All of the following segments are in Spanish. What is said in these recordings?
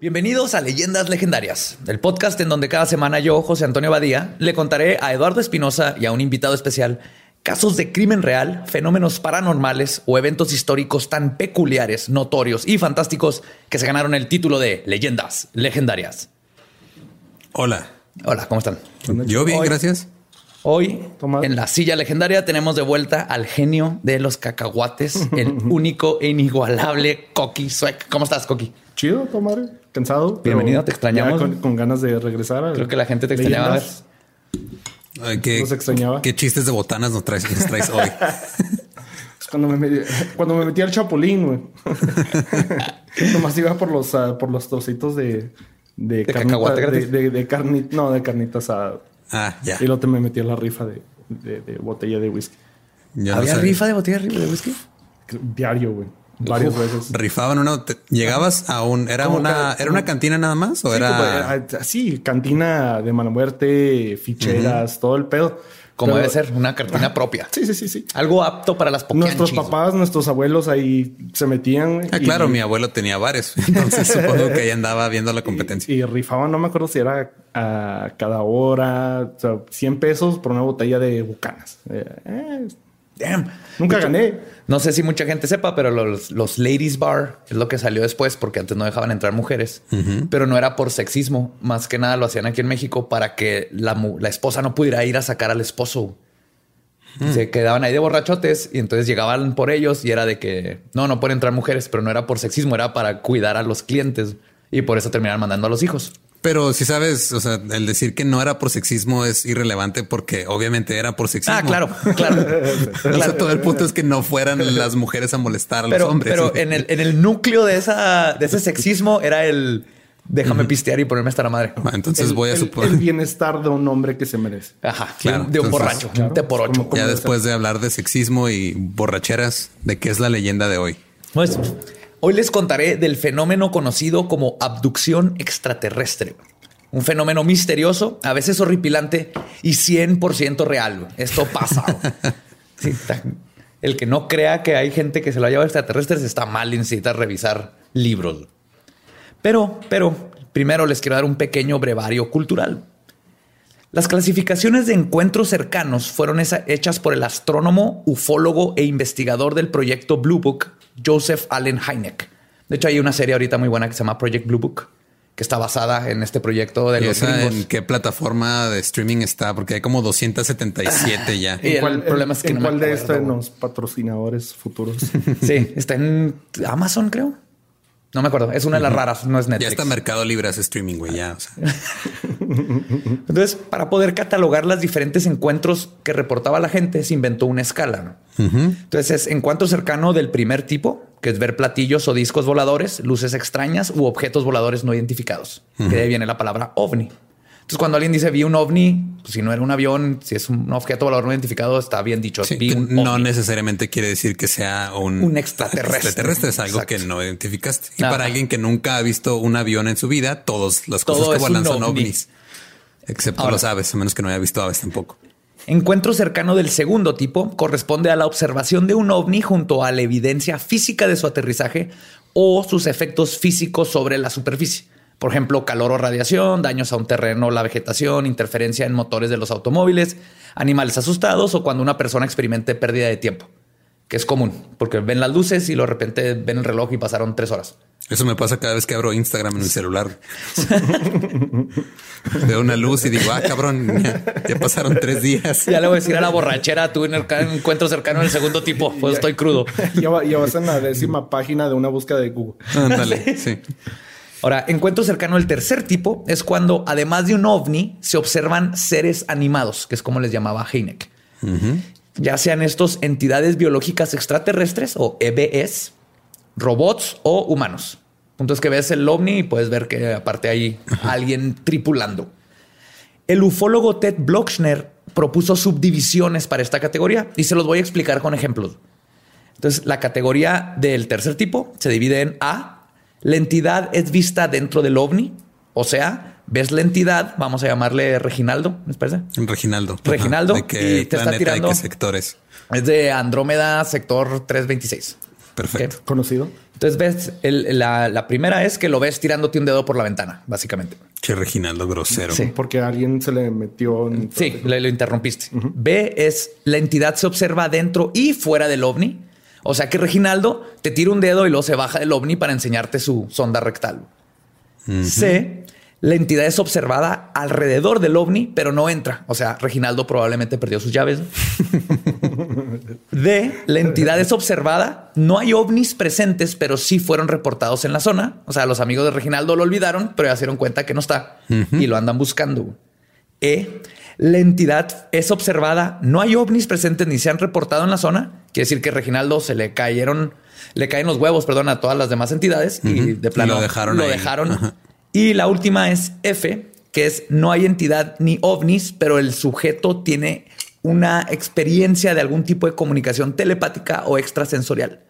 Bienvenidos a Leyendas Legendarias, el podcast en donde cada semana yo, José Antonio Badía, le contaré a Eduardo Espinosa y a un invitado especial casos de crimen real, fenómenos paranormales o eventos históricos tan peculiares, notorios y fantásticos que se ganaron el título de Leyendas Legendarias. Hola. Hola, ¿cómo están? Yo bien, Hoy- gracias. Hoy, en la silla legendaria, tenemos de vuelta al genio de los cacahuates, el único e inigualable Coqui Suec. ¿Cómo estás, Coqui? Chido, tomar. Cansado. Bienvenido, te extrañamos. Con, con ganas de regresar. a Creo que la gente te extrañaba. Ay, ¿Qué, Nos extrañaba. ¿Qué chistes de botanas nos traes, nos traes hoy? Cuando me, metí, cuando me metí al chapulín, güey. Nomás iba por los, ah, por los trocitos de... De, cacahuate de, gratis? de, de carnita, no, de carnita asada. Ah, ya. Y luego te me metí a la rifa de, de, de botella de whisky. Ya ¿Había rifa de botella de whisky? Diario, güey. Varias veces. Rifaban una. te- llegabas a un. Era una. ¿Era una cantina nada más? ¿O Sí, era.? como, ah, sí, cantina de mala muerte, ficheras, todo el pedo. Como Pero- debe ser, una cartina propia. Sí, sí, sí, sí. Algo apto para las poquianchis. Nuestros papás, nuestros abuelos ahí se metían. Ah, y- claro, mi abuelo tenía bares. Entonces supongo que ella andaba viendo la competencia. Y rifaban, no me acuerdo si era a cada hora, o sea, 100 pesos por una botella de bucanas. Eh, eh, Damn. nunca gané. No sé si mucha gente sepa, pero los, los ladies bar es lo que salió después porque antes no dejaban entrar mujeres, pero no era por sexismo. Más que nada lo hacían aquí en México para que la, mu- la esposa no pudiera ir a sacar al esposo. Se quedaban ahí de borrachotes y entonces llegaban por ellos y era de que no, no pueden entrar mujeres, pero no era por sexismo, era para cuidar a los clientes y por eso terminaron mandando a los hijos. Pero si sabes, o sea, el decir que no era por sexismo es irrelevante porque obviamente era por sexismo. Ah, claro, claro. O sea, todo el punto es que no fueran las mujeres a molestar a los hombres. pero en el, en el núcleo de esa, de ese sexismo era el déjame pistear y ponerme hasta la madre. Ah, Entonces El- voy a suponer. El bienestar de un hombre que se merece. Ajá, Claro, de, de un entonces, borracho, claro, de por ocho. Ya después de hablar de sexismo y borracheras, ¿de qué es la leyenda de hoy? Pues, hoy les contaré del fenómeno conocido como abducción extraterrestre. Un fenómeno misterioso, a veces horripilante y 100% real. Esto pasa. Sí, el que no crea que hay gente que se lo ha llevado extraterrestres está mal y necesita revisar libros. Pero, pero, primero les quiero dar un pequeño brevario cultural. Las clasificaciones de encuentros cercanos fueron hechas por el astrónomo, ufólogo e investigador del proyecto Blue Book, Joseph Allen Hynek. De hecho, hay una serie ahorita muy buena que se llama Project Blue Book, que está basada en este proyecto de ¿Y los esa en qué plataforma de streaming está? Porque hay como 277 ya. Y el ¿Cuál- problema es que ¿en no me cuál de estos los patrocinadores futuros? Sí, está en Amazon, creo. No me acuerdo. Es una de las raras, no es Netflix. Ya está Mercado Libre hace streaming, güey. Ya, o sea. Entonces, para poder catalogar los diferentes encuentros que reportaba la gente, se inventó una escala. ¿no? Entonces, es encuentro cercano del primer tipo, que es ver platillos o discos voladores, luces extrañas u objetos voladores no identificados. Que de ahí viene la palabra ovni. Entonces, cuando alguien dice vi un ovni, pues, si no era un avión, si es un objeto volador no identificado, está bien dicho. Sí, vi que un no ovni. necesariamente quiere decir que sea un, Un extraterrestre. extraterrestre es algo Exacto. que no identificaste. Y Ajá. para alguien que nunca ha visto un avión en su vida, todas las Todo cosas que es vuelan son ovni. ovnis. Excepto Ahora- los aves, a menos que no haya visto aves tampoco. Encuentro cercano del segundo tipo corresponde a la observación de un ovni junto a la evidencia física de su aterrizaje o sus efectos físicos sobre la superficie. Por ejemplo, calor o radiación, daños a un terreno, la vegetación, interferencia en motores de los automóviles, animales asustados o cuando una persona experimente pérdida de tiempo, que es común, porque ven las luces y de repente ven el reloj y pasaron tres horas. Eso me pasa cada vez que abro Instagram en mi celular. Veo una luz y digo, ah, cabrón, ya, ya pasaron tres días. Ya le voy a decir a la borrachera, tuve un encuentro cercano del segundo tipo, pues estoy crudo. ya vas en la décima página de una búsqueda de Google. Ándale, sí. Ahora, encuentro cercano del tercer tipo es cuando, además de un ovni, se observan seres animados, que es como les llamaba Heineck. Ya sean estos entidades biológicas extraterrestres o EBS, robots o humanos. Punto es que ves el ovni y puedes ver que aparte hay alguien tripulando. El ufólogo Ted Blochner propuso subdivisiones para esta categoría y se los voy a explicar con ejemplos. Entonces, la categoría del tercer tipo se divide en A. La entidad es vista dentro del ovni, o sea, ves la entidad, vamos a llamarle Reginaldo, ¿me parece? Reginaldo. Reginaldo. ¿De qué y te está planeta, tirando. ¿De qué sectores? Es de Andrómeda, sector 326. Perfecto. Conocido. Entonces ves, el- la, la primera es que lo ves tirándote un dedo por la ventana, básicamente. Che, Reginaldo grosero. Sí. Porque alguien se le metió en... Sí, le, lo interrumpiste. B es la entidad se observa dentro y fuera del ovni. O sea que Reginaldo te tira un dedo y luego se baja del ovni para enseñarte su sonda rectal. C, la entidad es observada alrededor del ovni, pero no entra. O sea, Reginaldo probablemente perdió sus llaves. D, la entidad es observada. No hay ovnis presentes, pero sí fueron reportados en la zona. O sea, los amigos de Reginaldo lo olvidaron, pero ya se dieron cuenta que no está y lo andan buscando. E, la entidad es observada. No hay ovnis presentes ni se han reportado en la zona. Quiere decir que Reginaldo se le cayeron, le caen los huevos, perdón, a todas las demás entidades y de plano lo dejaron Lo ahí. dejaron. Ajá. Y la última es F, que es no hay entidad ni ovnis, pero el sujeto tiene una experiencia de algún tipo de comunicación telepática o extrasensorial.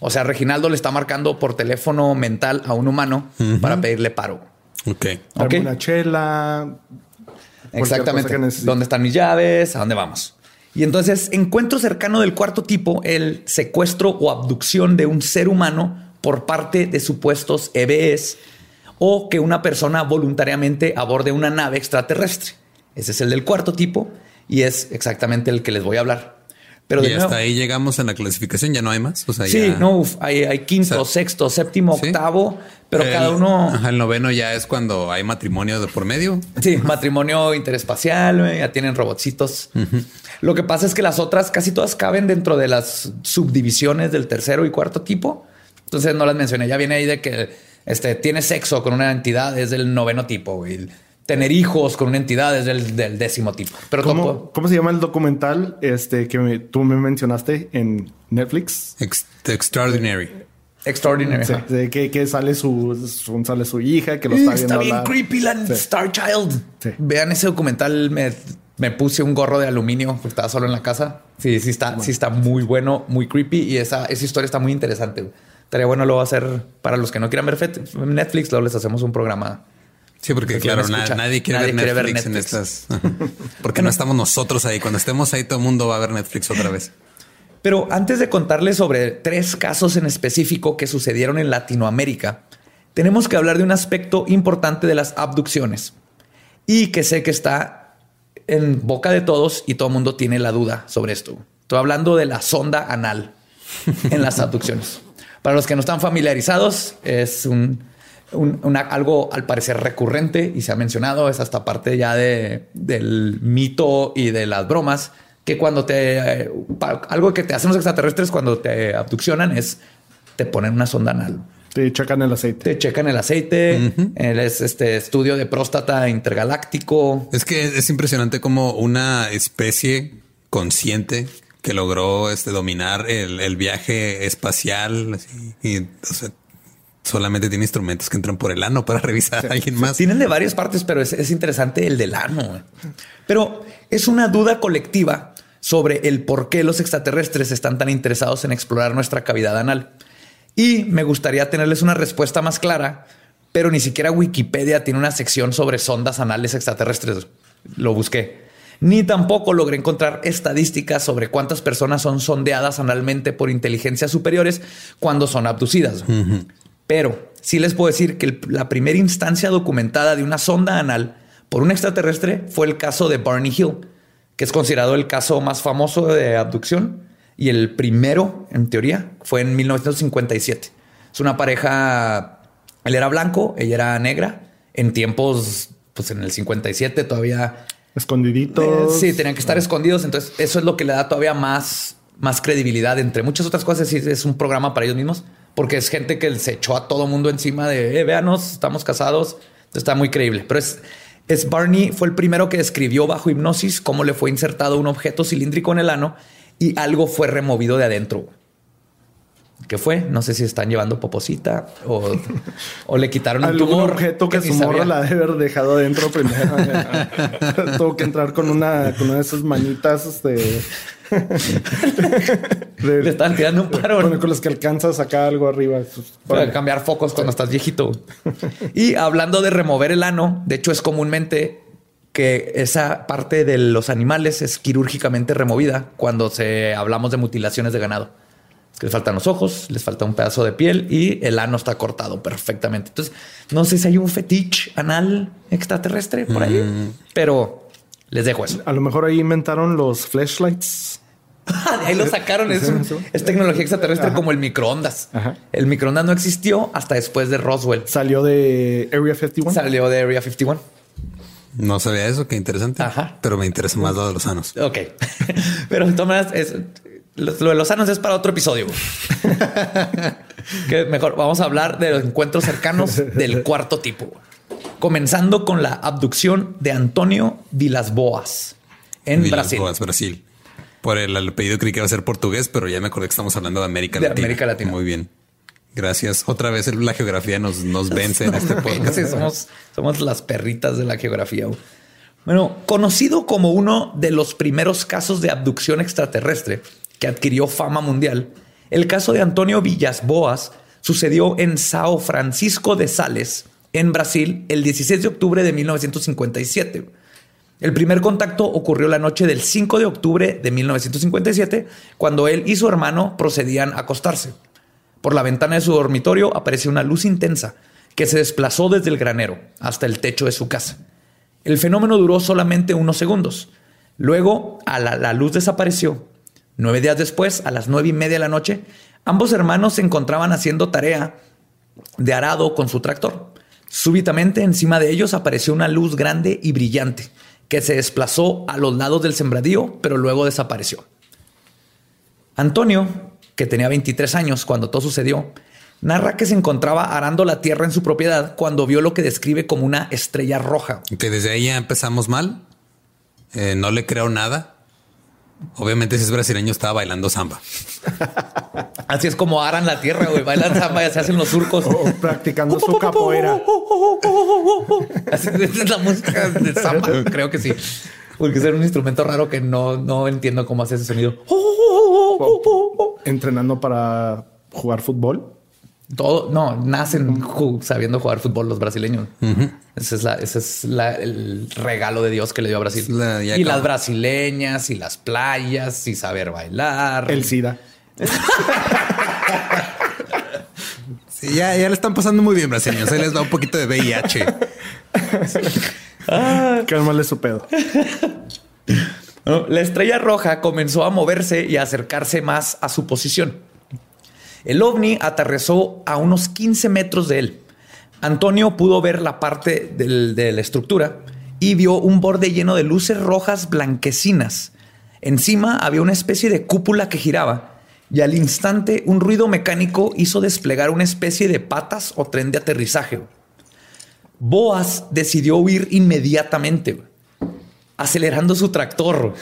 O sea, Reginaldo le está marcando por teléfono mental a un humano para pedirle paro. Ok. Ok. Darme una chela. Exactamente. ¿Dónde están mis llaves? ¿A dónde vamos? Y entonces, encuentro cercano del cuarto tipo, el secuestro o abducción de un ser humano por parte de supuestos EBS o que una persona voluntariamente aborde una nave extraterrestre. Ese es el del cuarto tipo y es exactamente el que les voy a hablar. Pero y de nuevo, hasta ahí llegamos en la clasificación, ya no hay más. O sea, sí, ya- no, uf, hay, hay quinto, O sea, sexto, séptimo, sí. octavo, pero El- cada uno... Ajá, el noveno ya es cuando hay matrimonio de por medio. Sí, matrimonio interespacial, ya tienen robotcitos. Lo que pasa es que las otras casi todas caben dentro de las subdivisiones del tercero y cuarto tipo. Entonces no las mencioné. Ya viene ahí de que este, tiene sexo con una entidad es del noveno tipo. güey. Tener hijos con una entidad es del, del décimo tipo. Pero ¿Cómo, cómo se llama el documental este que me- tú me mencionaste en Netflix? Ex- extraordinary. extraordinary. Sí, que, que sale su, su- sale su hija que lo está está, viendo. bien hablar. creepy la Sí. Star Child. Sí. Vean ese documental. Me, me puse un gorro de aluminio porque estaba solo en la casa. Sí, sí está, sí está muy bueno, muy creepy y esa, esa historia está muy interesante. Estaría bueno luego hacer para los que no quieran ver Fet- Netflix. Luego les hacemos un programa. Sí, porque Porque claro, na- nadie, quiere, Nadie ver quiere ver Netflix en Netflix. estas. Porque no estamos nosotros ahí. Cuando estemos ahí, todo el mundo va a ver Netflix otra vez. Pero antes de contarles sobre tres casos en específico que sucedieron en Latinoamérica, tenemos que hablar de un aspecto importante de las abducciones y que sé que está en boca de todos y todo el mundo tiene la duda sobre esto. Estoy hablando de la sonda anal en las abducciones. Para los que no están familiarizados, es un, un- una- algo al parecer recurrente y se ha mencionado, es hasta parte ya de, del mito y de las bromas, que cuando te... eh, algo que te hacen los extraterrestres cuando te abduccionan es te ponen una sonda anal. Te checan el aceite. Te checan el aceite, el es este estudio de próstata intergaláctico. Es que es impresionante como una especie consciente que logró este, dominar el, el viaje espacial así, y o sea, solamente tiene instrumentos que entran por el ano para revisar a alguien más. Tienen de varias partes, pero es, es interesante el del ano. Pero es una duda colectiva sobre el por qué los extraterrestres están tan interesados en explorar nuestra cavidad anal. Y me gustaría tenerles una respuesta más clara, pero ni siquiera Wikipedia tiene una sección sobre sondas anales extraterrestres. Lo busqué. Ni tampoco logré encontrar estadísticas sobre cuántas personas son sondeadas analmente por inteligencias superiores cuando son abducidas. Pero sí les puedo decir que el- la primera instancia documentada de una sonda anal por un extraterrestre fue el caso de Barney Hill, que es considerado el caso más famoso de abducción y el primero, en teoría, fue en 1957. Es una pareja, él era blanco, ella era negra, en tiempos, pues en el 57 todavía Escondiditos. eh, Sí, tenían que estar escondidos. Entonces, eso es lo que le da todavía más, más credibilidad. Entre muchas otras cosas, es un programa para ellos mismos, porque es gente que se echó a todo mundo encima de eh, véanos, estamos casados. Está muy creíble. Pero es, es Barney, fue el primero que describió bajo hipnosis cómo le fue insertado un objeto cilíndrico en el ano y algo fue removido de adentro. qué fue. No sé si están llevando poposita o, o le quitaron un tumor. objeto que, su morra la debe haber dejado adentro primero. Tuvo que entrar con una, con una de esas manitas este, de- Le estaban tirando un con, parón. con las que alcanza a sacar algo arriba. Para cambiar focos cuando estás viejito. Y hablando de remover el ano, de hecho es comúnmente que esa parte de los animales es quirúrgicamente removida cuando se hablamos de mutilaciones de ganado. Es que les faltan los ojos, les falta un pedazo de piel y el ano está cortado perfectamente. Entonces, no sé si hay un fetiche anal extraterrestre por ahí, pero les dejo eso. A lo mejor ahí inventaron los flashlights. De ahí lo sacaron. Es, un- es tecnología extraterrestre como el microondas. Ajá. El microondas no existió hasta después de Roswell. Salió de Area 51. Salió de Area 51. No sabía eso, qué interesante. Ajá. Pero me interesa más lo de los sanos. Ok. Pero de todas maneras, es- lo, lo de los sanos es para otro episodio. que mejor vamos a hablar de los encuentros cercanos del cuarto tipo. Comenzando con la abducción de Antonio Vilas Boas en Brasil. Boas, Brasil. Por el apellido creí que iba a ser portugués, pero ya me acordé que estamos hablando de América De Latina. América Latina. Muy bien. Gracias. Otra vez el- la geografía nos, nos vence en este podcast. Sí, somos, somos las perritas de la geografía. Bueno, conocido como uno de los primeros casos de abducción extraterrestre que adquirió fama mundial, el caso de Antonio Villas Boas sucedió en Sao Francisco de Sales, en Brasil, el 16 de octubre de 1957. El primer contacto ocurrió la noche del 5 de octubre de 1957, cuando él y su hermano procedían a acostarse. Por la ventana de su dormitorio apareció una luz intensa que se desplazó desde el granero hasta el techo de su casa. El fenómeno duró solamente unos segundos. Luego, a la, la luz desapareció. Nueve días después, a las nueve y media de la noche, ambos hermanos se encontraban haciendo tarea de arado con su tractor. Súbitamente, encima de ellos apareció una luz grande y brillante que se desplazó a los lados del sembradío, pero luego desapareció. Antonio, que tenía 23 años cuando todo sucedió, narra que se encontraba arando la tierra en su propiedad cuando vio lo que describe como una estrella roja. Que desde ahí ya empezamos mal. Eh, no le creo nada. Obviamente, si es brasileño, estaba bailando samba. Así es como aran la tierra, güey. Bailan samba y se hacen los surcos. O practicando su capoeira. Así es la música de samba. Creo que sí. Porque es un instrumento raro que no, no entiendo cómo hace ese sonido. Entrenando para jugar fútbol. Todo, no, nacen sabiendo jugar fútbol los brasileños. Ese es, la, ese es la- el regalo de Dios que le dio a Brasil. La- y las brasileñas y las playas y saber bailar. El SIDA. Sí, ya, ya le están pasando muy bien, brasileños. Ahí les da un poquito de VIH. Cálmale su pedo. La estrella roja comenzó a moverse y a acercarse más a su posición. El ovni aterrizó a unos 15 metros de él. Antonio pudo ver la parte de la estructura y vio un borde lleno de luces rojas blanquecinas. Encima había una especie de cúpula que giraba y al instante un ruido mecánico hizo desplegar una especie de patas o tren de aterrizaje. Boas decidió huir inmediatamente, acelerando su tractor.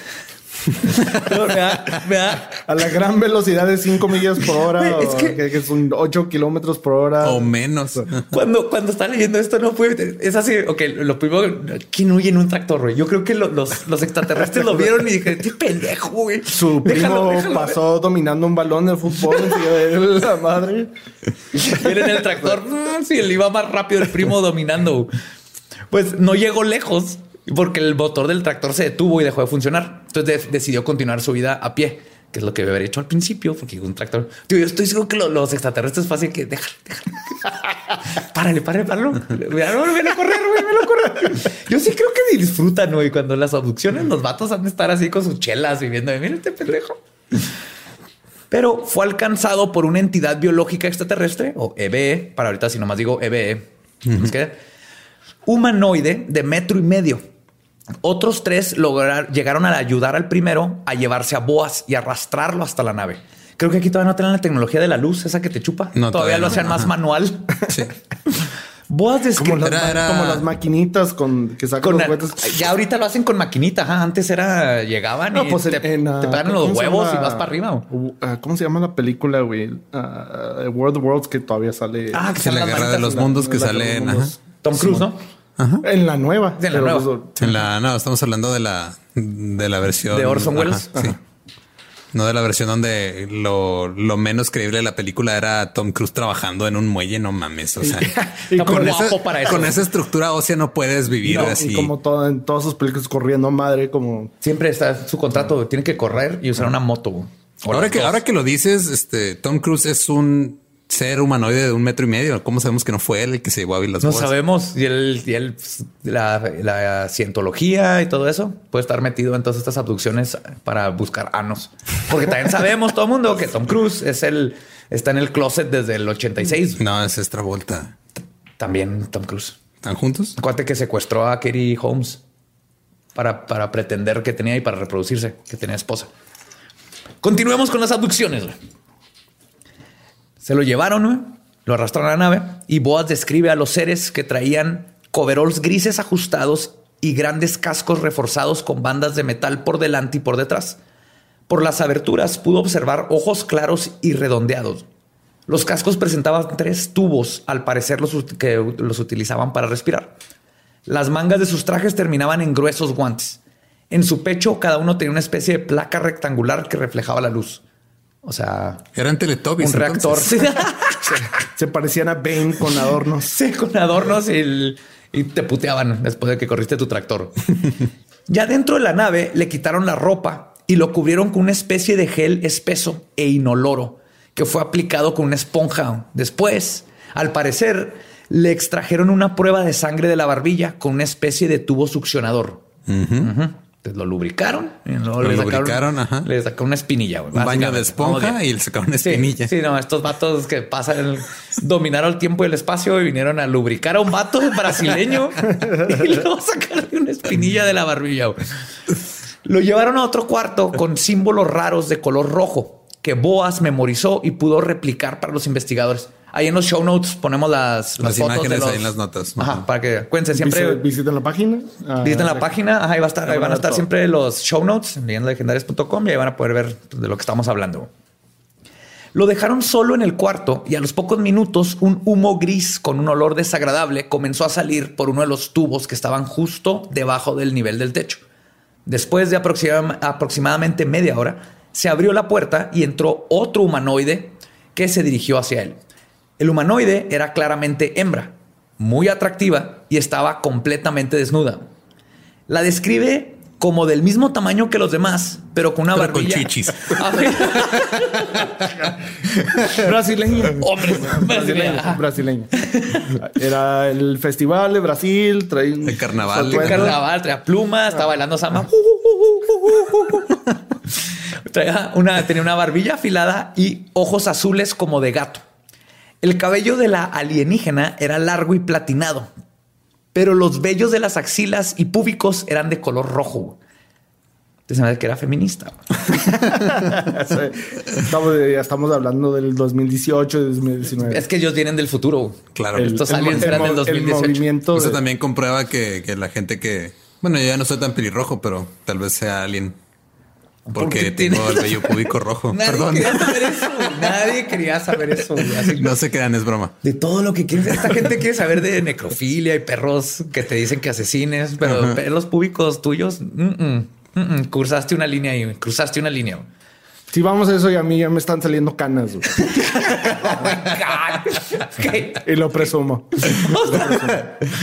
No, me da- me da- A la gran velocidad de 5 millas por hora. Güey, es o que- que, que son 8 kilómetros por hora. o menos. Cuando, cuando estaba leyendo esto, no fue. Es así. Ok, lo primero, ¿quién huye en un tractor? güey? Yo creo que lo- los, los extraterrestres lo vieron y dije, qué pendejo, güey. Su primo Déjalo, déjalo". pasó dominando un balón de fútbol de la madre. En el tractor, mm, sí, él iba más rápido, el primo dominando. Pues no llegó lejos porque el motor del tractor se detuvo y dejó de funcionar. Entonces de- decidió continuar su vida a pie, que es lo que debe haber hecho al principio, porque un tractor. Tío, yo estoy seguro que lo- los extraterrestres fácil que déjalo, déjalo. párale, párale, páralo. Ven a correr, a correr. Yo sí creo que disfrutan, güey, cuando las abducciones, los vatos han de estar así con sus chelas viviendo. Mira este pendejo pero fue alcanzado por una entidad biológica extraterrestre, o EBE, para ahorita si nomás digo EBE, ¿nos queda? humanoide de metro y medio. Otros tres lograron, llegaron a ayudar al primero a llevarse a Boas y arrastrarlo hasta la nave. Creo que aquí todavía no tienen la tecnología de la luz, esa que te chupa. No, todavía, todavía lo no. hacían más manual. Sí. Boas Como describe las, Era- ma- era- como las maquinitas con que sacan con los juguetes. ya ahorita lo hacen con maquinita. ajá. Antes era llegaban No, y pues te, en, en, ah, te pegan ¿cómo los huevos llama? y vas para arriba. Uh, ah, ¿Cómo se llama la película, güey? Ah, World of Worlds que todavía sale. Ah, que Sí, la guerra de los mundos que de salen. los ajá. mundos. Tom Cruise, ¿no? En la nueva. En la nueva. pues, En la, no, estamos hablando de la, de la versión ¿De Orson Ajá, Welles? sí. No de la versión donde lo, lo menos creíble de la película era Tom Cruise trabajando en un muelle. No mames. O sea, Y muy con, esa, para eso. con esa estructura ósea no puedes vivir no, así. y como todo, en todas sus películas corriendo a madre, como Siempre está su contrato. Tiene que correr y usar una moto. Ahora que, dos. ahora que lo dices, este Tom Cruise es un ser humanoide de un metro y medio. ¿Cómo sabemos que no fue él el que se llevó a las No boas? sabemos. Y él, y él, pues, la, la cientología y todo eso puede estar metido en todas estas abducciones para buscar anos. Porque también sabemos todo el mundo que Tom Cruise es el, está en el closet desde el 86. No, es esta vuelta. También Tom Cruise. ¿Están juntos? Cuate que secuestró a Katie Holmes para, para pretender que tenía y para reproducirse, que tenía esposa. Continuemos con las abducciones. Se lo llevaron, lo arrastraron a la nave y Boaz describe a los seres que traían coveralls grises ajustados y grandes cascos reforzados con bandas de metal por delante y por detrás. Por las aberturas pudo observar ojos claros y redondeados. Los cascos presentaban tres tubos, al parecer los que los utilizaban para respirar. Las mangas de sus trajes terminaban en gruesos guantes. En su pecho cada uno tenía una especie de placa rectangular que reflejaba la luz. O sea, Eran Teletubbies. un reactor. se parecían a Bane con adornos. Sí, con adornos y, el- y te puteaban después de que corriste tu tractor. ya dentro de la nave le quitaron la ropa y lo cubrieron con una especie de gel espeso e inoloro que fue aplicado con una esponja. Después, al parecer, le extrajeron una prueba de sangre de la barbilla con una especie de tubo succionador. Entonces lo lubricaron y luego Lo le sacaron, lubricaron, ajá. le sacaron una espinilla. güey, Un baño de esponja y le sacaron una Sí, espinilla. Sí, no, estos vatos que pasan, dominaron el tiempo y el espacio y vinieron a lubricar a un vato brasileño y luego sacarle una espinilla de la barbilla. güey. Lo llevaron a otro cuarto con símbolos raros de color rojo que Boas memorizó y pudo replicar para los investigadores. Ahí en los show notes ponemos las, Las fotos imágenes de los- ahí en las notas. Ajá, Ajá. para que cuenten siempre. Visiten, la página. Ah, Visiten la página, ajá, ahí va a estar, ahí van a estar todo. siempre los show notes en legendalegendarias.com y ahí van a poder ver de lo que estamos hablando. Lo dejaron solo en el cuarto y a los pocos minutos un humo gris con un olor desagradable comenzó a salir por uno de los tubos que estaban justo debajo del nivel del techo. Después de aproxima- aproximadamente media hora, se abrió la puerta y entró otro humanoide que se dirigió hacia él. El humanoide era claramente hembra, muy atractiva y estaba completamente desnuda. La describe como del mismo tamaño que los demás, pero con una Pero con barbilla. chichis. A ver, Brasileño. Hombre, brasileño. brasileño. Era el festival de Brasil. Traía un El carnaval. El carnaval, traía pluma, estaba bailando samba. Traía una, tenía una barbilla afilada y ojos azules como de gato. El cabello de la alienígena era largo y platinado, pero los vellos de las axilas y púbicos eran de color rojo. Entonces me que era feminista. estamos, ya estamos hablando del 2018 y 2019. Es que ellos vienen del futuro. Claro. El- Estos el aliens el eran mo- del el 2018. movimiento Eso de- también comprueba que, que la gente que... Bueno, yo ya no soy tan pelirrojo, pero tal vez sea alguien. Porque Porque tengo el vello púbico rojo. Nadie Perdón. quería saber eso. Nadie quería saber eso. Así No se crean, es broma. de todo lo que quieres. Esta gente quiere saber de necrofilia y perros que te dicen que asesines, pero Ajá. pelos públicos tuyos, mm, mm, mm, mm. cruzaste una línea y cruzaste una línea. Si vamos a eso y a mí ya me están saliendo canas. güey. Y lo presumo.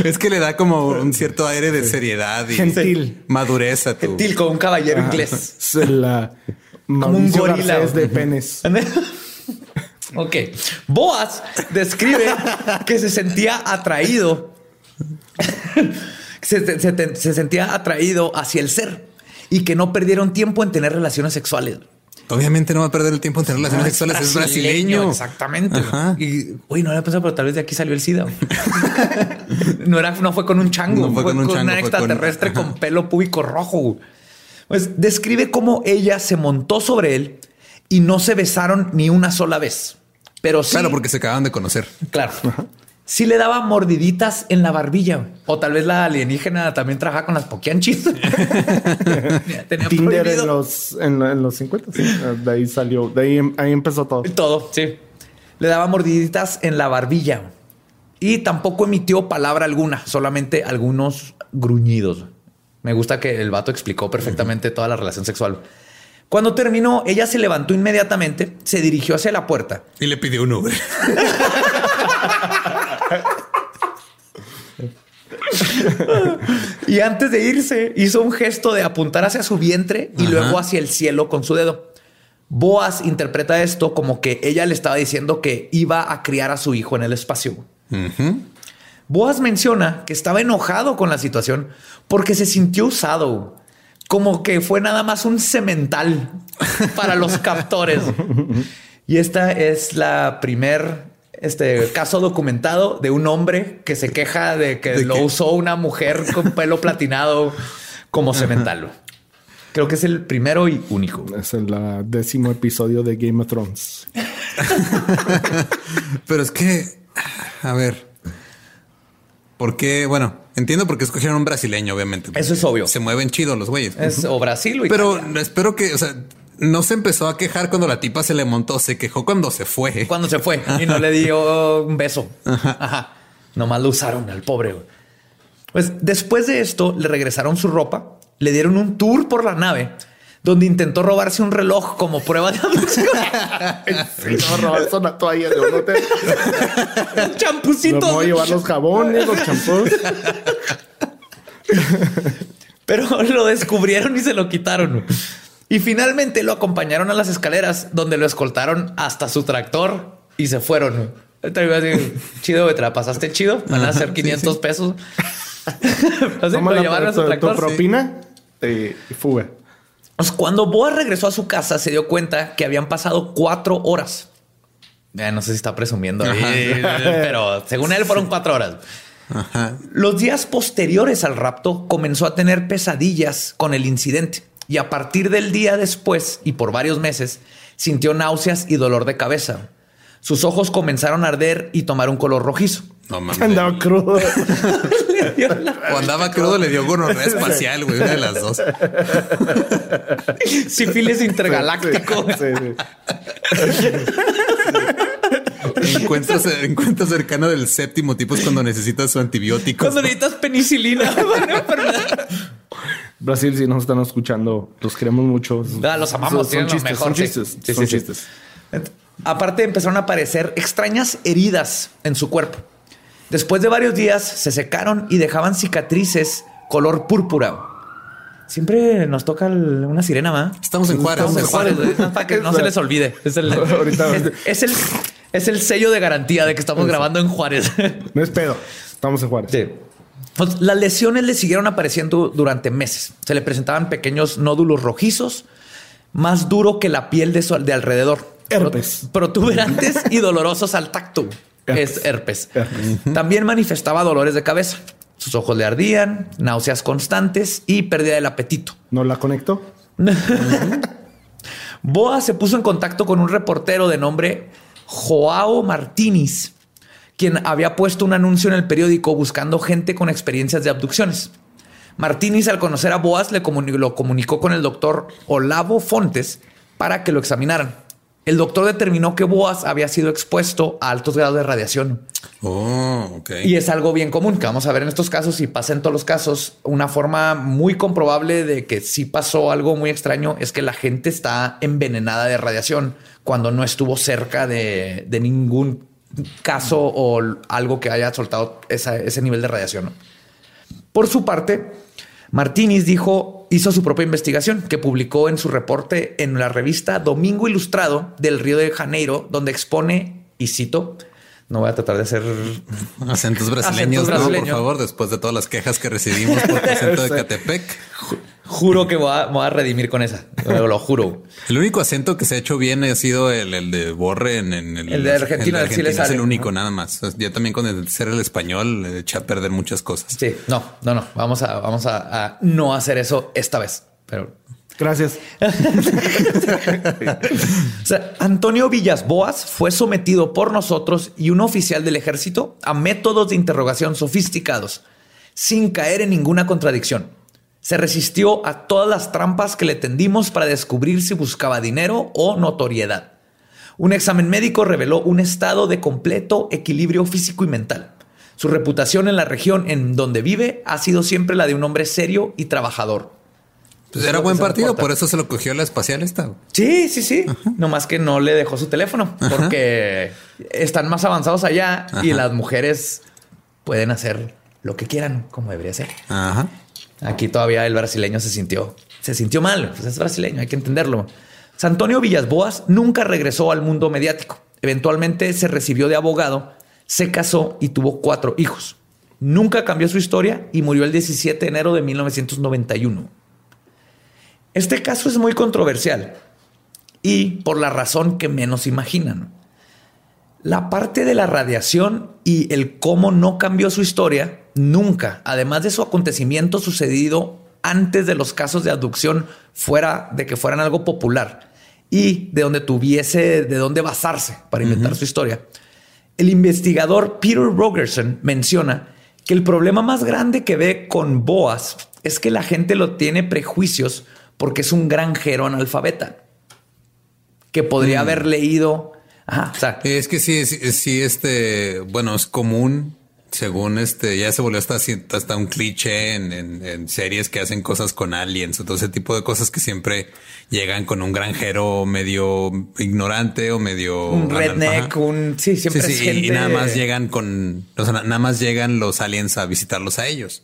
Es que le da como un cierto aire de seriedad y Gentil. madurez a tu... Gentil como un caballero inglés. Es la un gorila. De penes. Ok. Boas describe que se sentía atraído. se, se- se sentía atraído hacia el ser y que no perdieron tiempo en tener relaciones sexuales. Obviamente no va a perder el tiempo en tener relaciones sexuales. Es brasileño. Exactamente. Ajá. Y uy, no había pensado, pero tal vez de aquí salió el SIDA. no era, no fue con un chango, No fue fue, con un chango, una con- extraterrestre con, pelo púbico rojo. Pues describe cómo ella se montó sobre él y no se besaron ni una sola vez. Pero sí, Claro, porque se acaban de conocer. claro. Sí le daba mordiditas en la barbilla. O tal vez la alienígena también trabajaba con las poquianchis. Tenía Tinder en los, en, los 50. De ahí salió, de ahí, ahí empezó todo. Todo, sí. Le daba mordiditas en la barbilla. Y tampoco emitió palabra alguna, solamente algunos gruñidos. Me gusta que el vato explicó perfectamente toda la relación sexual. Cuando terminó, ella se levantó inmediatamente, se dirigió hacia la puerta. Y le pidió un Uber. y antes de irse, hizo un gesto de apuntar hacia su vientre y luego hacia el cielo con su dedo. Boas interpreta esto como que ella le estaba diciendo que iba a criar a su hijo en el espacio. Boas menciona que estaba enojado con la situación porque se sintió usado, como que fue nada más un cemental para los captores. Y esta es la primer este caso documentado de un hombre que se queja de que lo usó una mujer con pelo platinado como cemental. Creo que es el primero y único. Es el décimo episodio de Game of Thrones. Pero es que, a ver, ¿por qué? Bueno, entiendo por qué escogieron un brasileño, obviamente. Eso es obvio. Se mueven chidos los güeyes. Es o Brasil o Pero espero que, o sea, no se empezó a quejar cuando la tipa se le montó, se quejó cuando se fue. Cuando se fue y no le dio un beso. Ajá. Nomás lo usaron al pobre. Pues después de esto le regresaron su ropa le dieron un tour por la nave donde intentó robarse un reloj como prueba de adopción. sí, no, robarse una toalla de un hotel. Champucito. No voy a llevar los jabones, los champús. Pero lo descubrieron y se lo quitaron. Y finalmente lo acompañaron a las escaleras donde lo escoltaron hasta su tractor y se fueron. Chido, te la pasaste chido. Van a ser 500 pesos. Así, llevar a su tractor. propina? y fuga. Pues cuando Boa regresó a su casa, se dio cuenta que habían pasado cuatro horas. no sé si está presumiendo, pero según él fueron cuatro horas. Los días posteriores al rapto comenzó a tener pesadillas con el incidente y a partir del día después y por varios meses sintió náuseas y dolor de cabeza. Sus ojos comenzaron a arder y tomar un color rojizo. No mames. Andaba crudo. o andaba crudo, le dio gonorrea espacial, güey, una de las dos. Sífilis intergaláctico. Sí, Encuentro, cercano del séptimo tipo es cuando necesitas su antibiótico. Cuando necesitas penicilina. Brasil, si nos están escuchando, los queremos mucho. Ah, los amamos. Son, chistes, son chistes. son chistes. Aparte, empezaron a aparecer extrañas heridas en su cuerpo. Después de varios días se secaron y dejaban cicatrices color púrpura. Siempre nos toca una sirena, ¿va? Estamos en Juárez. Estamos en Juárez, para que no se les olvide. Es el, es, el, es el sello de garantía de que estamos grabando en Juárez. No es pedo. Estamos en Juárez. Sí. Las lesiones le siguieron apareciendo durante meses. Se le presentaban pequeños nódulos rojizos, más duro que la piel de, su, de alrededor. Herpes. Protuberantes y dolorosos al tacto. Es herpes. También manifestaba dolores de cabeza. Sus ojos le ardían, náuseas constantes y pérdida del apetito. ¿No la conectó? Boa se puso en contacto con un reportero de nombre Joao Martínez, quien había puesto un anuncio en el periódico buscando gente con experiencias de abducciones. Martínez, al conocer a Boas, le lo comunicó con el doctor Olavo Fontes para que lo examinaran el doctor determinó que Boas había sido expuesto a altos grados de radiación. Oh. Y es algo bien común que vamos a ver en estos casos y pasa en todos los casos. Una forma muy comprobable de que sí pasó algo muy extraño es que la gente está envenenada de radiación cuando no estuvo cerca de, ningún caso o algo que haya soltado ese nivel de radiación. Por su parte, Martínez dijo, hizo su propia investigación que publicó en su reporte en la revista Domingo Ilustrado del Río de Janeiro, donde expone, y cito, no voy a tratar de hacer acentos brasileños, por favor, después de todas las quejas que recibimos por el acento de Catepec. Juro que voy a, redimir con esa. Lo, juro. El único acento que se ha hecho bien ha sido el, de Borre en, el, el, de Argentina. El es el único, nada más. Yo también con el ser el español eché a perder muchas cosas. Sí, no, no, no. Vamos a, vamos a, no hacer eso esta vez. Pero Gracias. O sea, Antonio Villas Boas fue sometido por nosotros y un oficial del ejército a métodos de interrogación sofisticados, sin caer en ninguna contradicción. Se resistió a todas las trampas que le tendimos para descubrir si buscaba dinero o notoriedad. Un examen médico reveló un estado de completo equilibrio físico y mental. Su reputación en la región en donde vive ha sido siempre la de un hombre serio y trabajador. Pues era buen partido, por eso se lo cogió la espacial esta. Sí, sí, sí. No más que no le dejó su teléfono porque están más avanzados allá y las mujeres pueden hacer lo que quieran, como debería ser. Ajá. Aquí todavía el brasileño se sintió, se sintió mal. Pues es brasileño, hay que entenderlo. Antonio Villasboas nunca regresó al mundo mediático. Eventualmente se recibió de abogado, se casó y tuvo cuatro hijos. Nunca cambió su historia y murió el 17 de enero de 1991. Este caso es muy controversial y por la razón que menos imaginan. La parte de la radiación y el cómo no cambió su historia nunca, además de su acontecimiento sucedido antes de los casos de abducción fuera de que fueran algo popular y de donde tuviese de dónde basarse para inventar su historia. El investigador Peter Rogerson menciona que el problema más grande que ve con Boas es que la gente lo tiene prejuicios porque es un granjero analfabeta que podría haber leído. Ajá, o sea, Es que sí, sí, sí, este, bueno, es común, según este, ya se volvió hasta, hasta un cliché en, en- en series que hacen cosas con aliens o todo ese tipo de cosas que siempre llegan con un granjero medio ignorante o medio un redneck, un sí, siempre Sí, es sí, gente. y nada más llegan con, o sea, na- nada más llegan los aliens a visitarlos a ellos.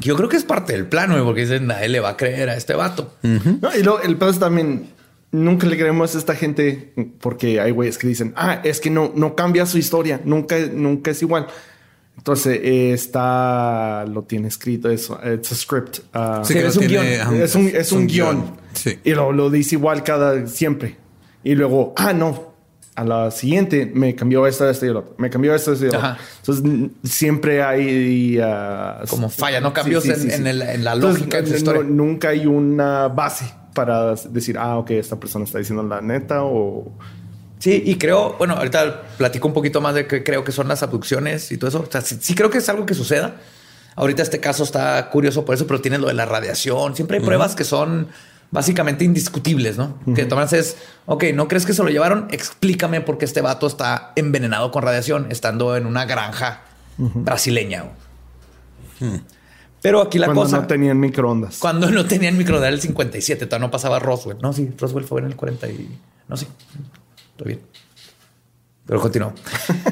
Yo creo que es parte del plano, güey, porque dicen nadie le va a creer a este vato. No, y luego el pedo es también, nunca le creemos a esta gente porque hay güeyes que dicen, ah, es que no, no cambia su historia, nunca, nunca es igual. Entonces eh, está, lo tiene escrito, es it's a script. ah, Sí, que es un tiene- guion. es un, es un guion. Sí. Y lo, lo dice igual cada siempre. Y luego, ah, no. A la siguiente me cambió esto, esto y el otro. Me cambió esto, esto y el otro. Ajá. Entonces siempre hay ah, Como falla, no cambios en- en el- en la lógica de no- nunca hay una base para decir, ah, ok, esta persona está diciendo la neta o Sí, y creo, bueno, ahorita platico un poquito más de qué creo que son las abducciones y todo eso. O sea, sí, sí creo que es algo que suceda. Ahorita este caso está curioso por eso, pero tiene lo de la radiación. Siempre hay pruebas que son básicamente indiscutibles, ¿no? Que tomas es, ok, ¿no crees que se lo llevaron? Explícame por qué este vato está envenenado con radiación estando en una granja brasileña. güey. Pero aquí la cuando cosa... no tenían microondas. Cuando no tenían microondas era el 57, todavía no pasaba Roswell. No, sí, Roswell fue en el 40 y... No, sí, todo bien. Pero continuó.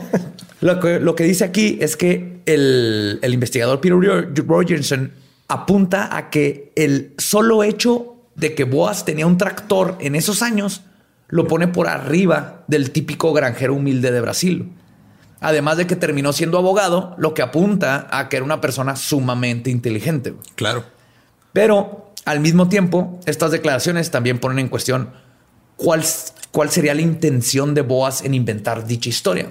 lo, que, lo que dice aquí es que el, el investigador Peter Ro- Rogerson apunta a que el solo hecho de que Boas tenía un tractor en esos años lo pone por arriba del típico granjero humilde de Brasil. Además de que terminó siendo abogado, lo que apunta a que era una persona sumamente inteligente. Claro. Pero al mismo tiempo, estas declaraciones también ponen en cuestión cuál, cuál sería la intención de Boas en inventar dicha historia.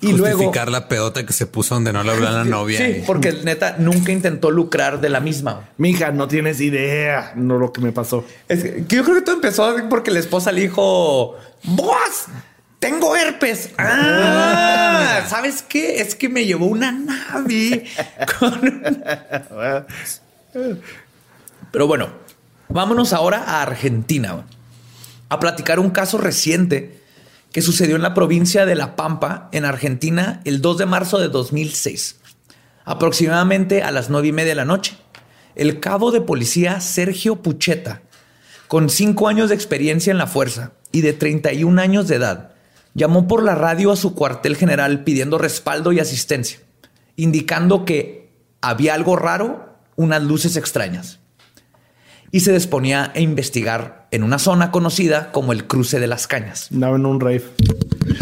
Y luego, Justificar la pedota que se puso donde no le habló a la novia. sí, y- porque neta nunca intentó lucrar de la misma. Mija, no tienes idea no lo que me pasó. Es que yo creo que todo empezó porque la esposa le dijo, Boas, tengo herpes. Ah, ¿sabes qué? Es que me llevó una nave con Pero bueno, vámonos ahora a Argentina a platicar un caso reciente que sucedió en la provincia de La Pampa, en Argentina, el 2 de marzo de 2006, aproximadamente a las nueve y media de la noche. El cabo de policía Sergio Pucheta, con cinco años de experiencia en la fuerza y de 31 años de edad, llamó por la radio a su cuartel general pidiendo respaldo y asistencia, indicando que había algo raro, unas luces extrañas. Y se disponía a investigar en una zona conocida como el cruce de las cañas. Andaba en un rave.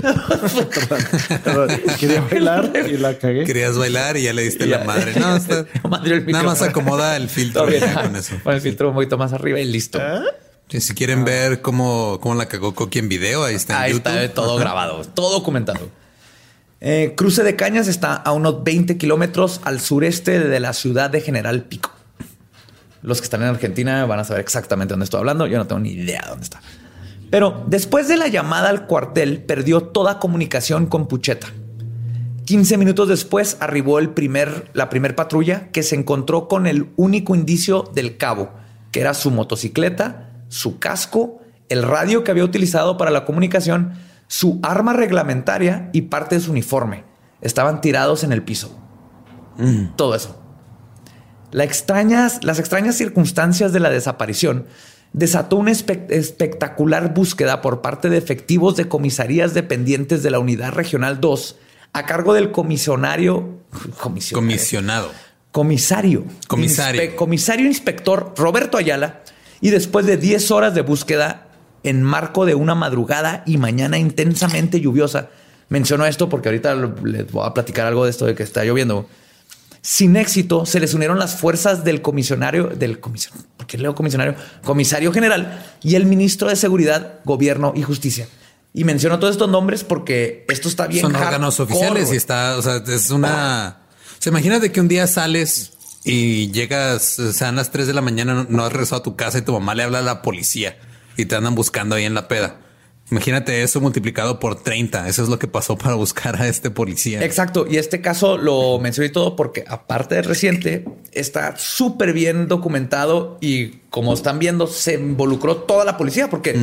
Perdón, Quería bailar y la cagué. Querías bailar y ya le diste la madre. No, está- La madre del nada más acomoda el filtro Todo bien. ya con eso. Pon el filtro un poquito más arriba y listo. Sí, si quieren ver cómo, cómo la cagó Coqui en video, ahí está en Ahí YouTube. está todo grabado, todo documentado. Eh, Cruce de Cañas está a unos 20 kilómetros al sureste de la ciudad de General Pico. Los que están en Argentina van a saber exactamente dónde estoy hablando. Yo no tengo ni idea de dónde está. Pero después de la llamada al cuartel, perdió toda comunicación con Pucheta. 15 minutos después arribó el primer, la primer patrulla que se encontró con el único indicio del cabo, que era su motocicleta, su casco, el radio que había utilizado para la comunicación, su arma reglamentaria y parte de su uniforme. Estaban tirados en el piso. Mm. Todo eso. Las extrañas circunstancias de la desaparición desató una espectacular búsqueda por parte de efectivos de comisarías dependientes de la Unidad Regional 2 a cargo del comisionario. Comisionado. Comisario. Comisario. comisario inspector Roberto Ayala. Y después de 10 horas de búsqueda en marco de una madrugada y mañana intensamente lluviosa, menciono esto porque ahorita les voy a platicar algo de esto de que está lloviendo sin éxito, se les unieron las fuerzas del comisionario, del comisionario, porque leo comisionario, comisario general y el ministro de Seguridad, Gobierno y Justicia. Y menciono todos estos nombres porque esto está bien. Son órganos oficiales y está, o sea, es una. Se imagínate que un día sales y llegas, sean las 3 de la mañana, no has regresado a tu casa y tu mamá le habla a la policía y te andan buscando ahí en la peda. Imagínate eso multiplicado por 30. Eso es lo que pasó para buscar a este policía. Exacto. Y este caso lo mencioné todo porque aparte de reciente, está súper bien documentado y como están viendo, se involucró toda la policía porque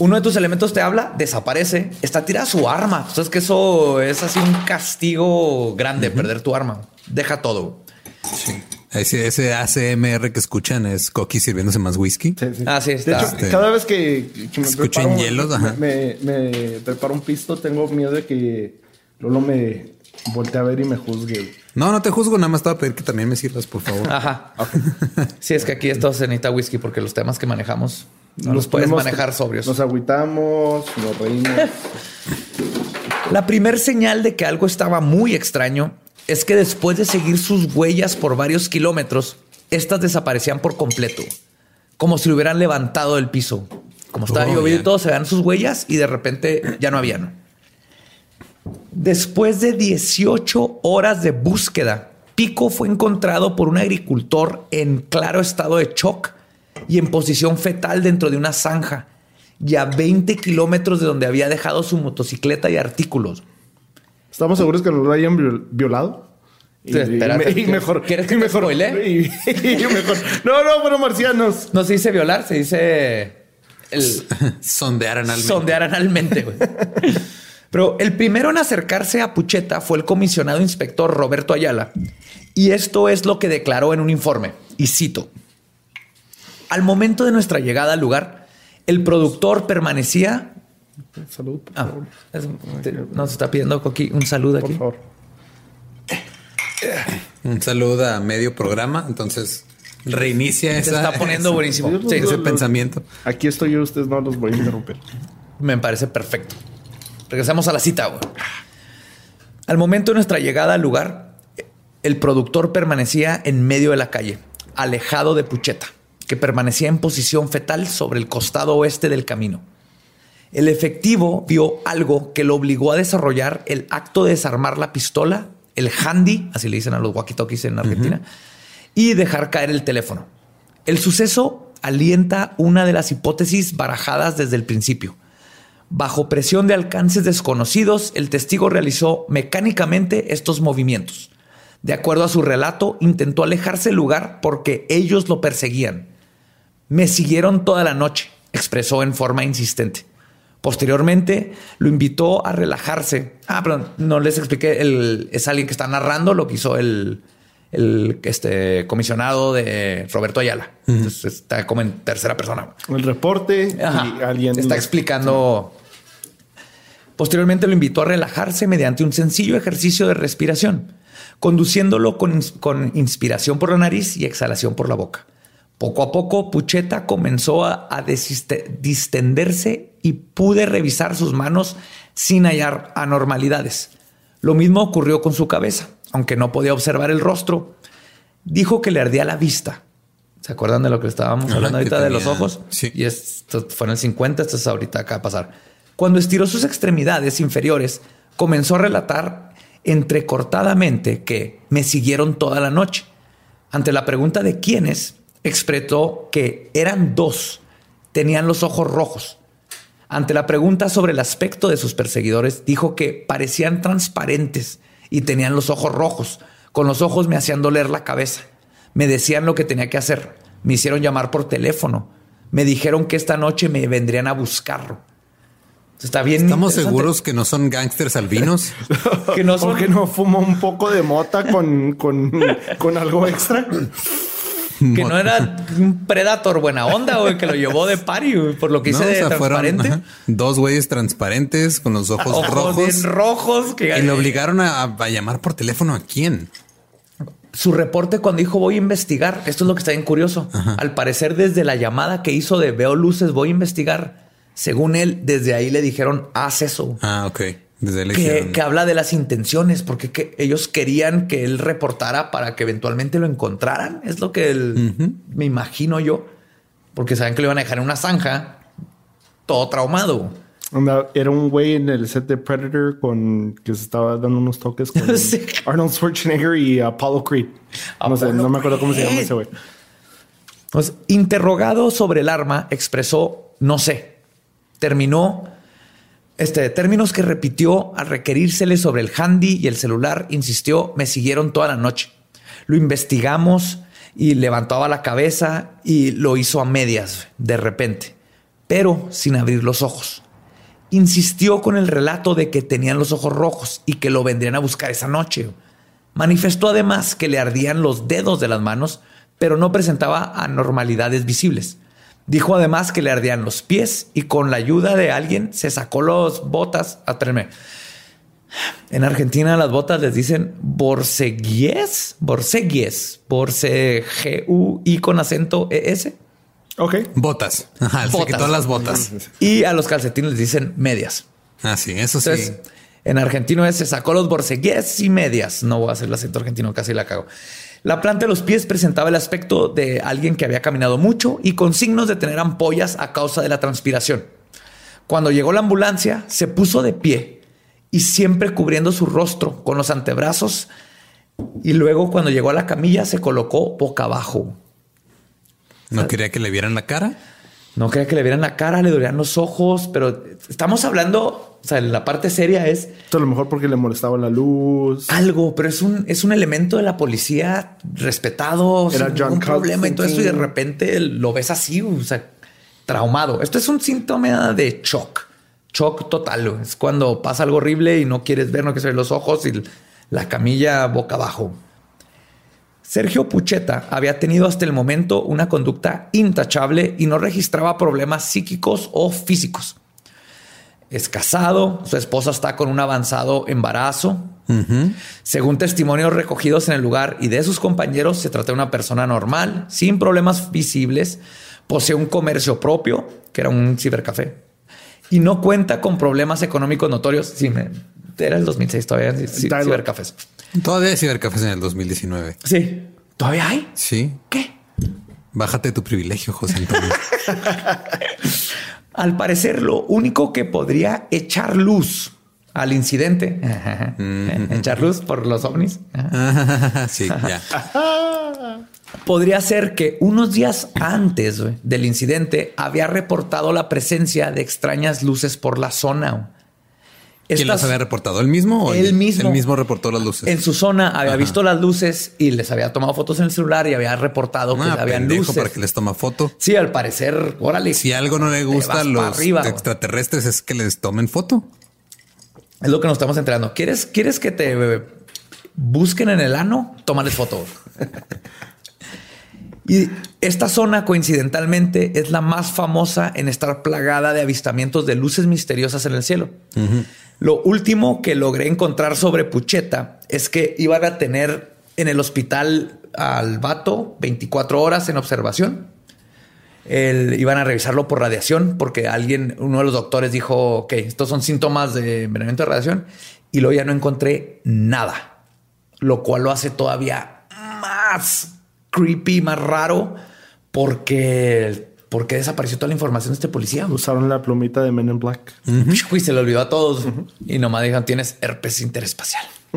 uno de tus elementos te habla, desaparece, está tirada su arma. Entonces que eso es así un castigo grande, perder tu arma. Deja todo. Sí. Ese, ese ACMR que escuchan es Coqui sirviéndose más whisky. Sí, sí. Ah, sí, De hecho, este, cada vez que, me Escuchen preparo, hielos, ajá. Me, me preparo un pisto, tengo miedo de que Lolo me voltee a ver y me juzgue. No, no te juzgo, nada más te voy a pedir que también me sirvas, por favor. Ajá. Sí, es que aquí esto se necesita whisky porque los temas que manejamos no los puedes manejar sobrios. Nos agüitamos, nos reímos. La primer señal de que algo estaba muy extraño es que después de seguir sus huellas por varios kilómetros, estas desaparecían por completo, como si lo hubieran levantado del piso. Como estaba Oh, lloviendo y todo, se vean sus huellas y de repente ya no habían. Después de 18 horas de búsqueda, Pico fue encontrado por un agricultor en claro estado de shock y en posición fetal dentro de una zanja y a 20 kilómetros de donde había dejado su motocicleta y artículos. ¿Estamos seguros que nos lo hayan viol- violado? Y, Sí, espérate, y- y mejor. ¿quieres que y te mejor, spoile? y- y mejor. No, no, pero marcianos. No se dice violar, se dice el Sondear analmente. sondear analmente. güey. Pero el primero en acercarse a Pucheta fue el comisionado inspector Roberto Ayala. Y esto es lo que declaró en un informe. Y cito. Al momento de nuestra llegada al lugar, el productor permanecía... Salud, por Ah, favor. es- te- nos está pidiendo Coqui un saludo Por aquí. favor. Un saludo a medio programa. Entonces reinicia Se esa, está poniendo esa- buenísimo. Sí, ese pensamiento. Aquí estoy yo, ustedes no los voy a interrumpir. Me parece perfecto. Regresamos a la cita. güey. Al momento de nuestra llegada al lugar, el productor permanecía en medio de la calle, alejado de Pucheta, que permanecía en posición fetal sobre el costado oeste del camino. El efectivo vio algo que lo obligó a desarrollar el acto de desarmar la pistola, el handy, así le dicen a los walkie-talkies en Argentina, y dejar caer el teléfono. El suceso alienta una de las hipótesis barajadas desde el principio. Bajo presión de alcances desconocidos, el testigo realizó mecánicamente estos movimientos. De acuerdo a su relato, intentó alejarse del lugar porque ellos lo perseguían. Me siguieron toda la noche, expresó en forma insistente. Posteriormente, lo invitó a relajarse. Ah, perdón, no les expliqué. El, es alguien que está narrando lo que hizo el, el este, comisionado de Roberto Ayala. Entonces, está como en tercera persona. El reporte Ajá. y alguien. está explicando. Posteriormente lo invitó a relajarse mediante un sencillo ejercicio de respiración, conduciéndolo con, con inspiración por la nariz y exhalación por la boca. Poco a poco, Pucheta comenzó a, distenderse y pude revisar sus manos sin hallar anormalidades. Lo mismo ocurrió con su cabeza, aunque no podía observar el rostro. Dijo que le ardía la vista. ¿Se acuerdan de lo que estábamos hablando ahorita de los ojos? sí. Y esto fue en el 50, esto es ahorita acá a pasar. Cuando estiró sus extremidades inferiores, comenzó a relatar entrecortadamente que me siguieron toda la noche. Ante la pregunta de quiénes, expresó que eran dos, tenían los ojos rojos. Ante la pregunta sobre el aspecto de sus perseguidores, dijo que parecían transparentes y tenían los ojos rojos. Con los ojos me hacían doler la cabeza. Me decían lo que tenía que hacer. Me hicieron llamar por teléfono. Me dijeron que esta noche me vendrían a buscarlo. Está bien. ¿Estamos seguros que no son gángsters albinos? que no son... que no fumó un poco de mota con, con, con algo extra. que no era un predator buena onda, güey, que lo llevó de pari, por lo que hice de transparente. dos güeyes transparentes con los ojos, rojos. Bien rojos. Que... Y lo obligaron a, llamar por teléfono a quién. Su reporte cuando dijo voy a investigar, esto es lo que está bien curioso. Al parecer, desde la llamada que hizo de veo luces, voy a investigar. Según él, desde ahí le dijeron haz eso. Ah, ok que, habla de las intenciones, porque ellos querían que él reportara para que eventualmente lo encontraran. Es lo que me imagino yo, porque saben que lo iban a dejar en una zanja, todo traumado. Era un güey en el set de Predator con que se estaba dando unos toques con Arnold Schwarzenegger y Apollo Creed. No sé, no me acuerdo cómo se llama ese güey. Pues, interrogado sobre el arma, expresó no sé. Terminó este, términos que repitió al requerírsele sobre el handy y el celular, insistió, me siguieron toda la noche. Lo investigamos y levantaba la cabeza y lo hizo a medias, de repente, pero sin abrir los ojos. Insistió con el relato de que tenían los ojos rojos y que lo vendrían a buscar esa noche. Manifestó además que le ardían los dedos de las manos, pero no presentaba anormalidades visibles. Dijo además que le ardían los pies y con la ayuda de alguien se sacó las botas. Atréme. En Argentina las botas les dicen borseguies, borseguies, borse G U I con acento E S. Ok. Botas. Ajá, se quitó las botas. Y a los calcetines les dicen medias. Ah, sí, eso sí. En argentino es se sacó los borseguies y medias. No voy a hacer el acento argentino, casi la cago. La planta de los pies presentaba el aspecto de alguien que había caminado mucho y con signos de tener ampollas a causa de la transpiración. Cuando llegó la ambulancia, se puso de pie y siempre cubriendo su rostro con los antebrazos y luego cuando llegó a la camilla se colocó boca abajo. ¿No quería que le vieran la cara? No quería que le vieran la cara, le dolían los ojos, pero estamos hablando, o sea, la parte seria es... Esto a lo mejor porque le molestaba la luz. Algo, pero es un, es un elemento de la policía respetado, Era sin ningún problema y todo eso, y de repente lo ves así, o sea, traumado. Esto es un síntoma de shock, shock total. Es cuando pasa algo horrible y no quieres ver, no quieres ver los ojos y la camilla boca abajo. Sergio Pucheta había tenido hasta el momento una conducta intachable y no registraba problemas psíquicos o físicos. Es casado, su esposa está con un avanzado embarazo. Según testimonios recogidos en el lugar y de sus compañeros, se trata de una persona normal, sin problemas visibles, posee un comercio propio, que era un cibercafé, y no cuenta con problemas económicos notorios. Sí, era el 2006 todavía, cibercafés. Todavía hay cibercafés en el 2019. Sí. ¿Todavía hay? Sí. ¿Qué? Bájate tu privilegio, José Antonio. Al parecer, lo único que podría echar luz al incidente, echar luz por los ovnis. sí, ya. Podría ser que unos días antes del incidente había reportado la presencia de extrañas luces por la zona. ¿Quién las había reportado? ¿El mismo? O el mismo. El mismo reportó las luces. En su zona había visto las luces y les había tomado fotos en el celular y había reportado que ah, habían luces. para que les toma foto. Sí, al parecer, órale. Si algo no le gusta a los extraterrestres es que les tomen foto. Es lo que nos estamos enterando. ¿Quieres, ¿Quieres que te busquen en el ano? Tómales foto. y esta zona, coincidentalmente, es la más famosa en estar plagada de avistamientos de luces misteriosas en el cielo. Lo último que logré encontrar sobre Pucheta es que iban a tener en el hospital al vato 24 horas en observación. iban a revisarlo por radiación porque alguien, uno de los doctores dijo que estos son síntomas de envenenamiento de radiación y luego ya no encontré nada, lo cual lo hace todavía más creepy, más raro porque ¿Por qué desapareció toda la información de este policía? Usaron la plumita de Men in Black. Y se le olvidó a todos. Y nomás dijeron, tienes herpes interespacial.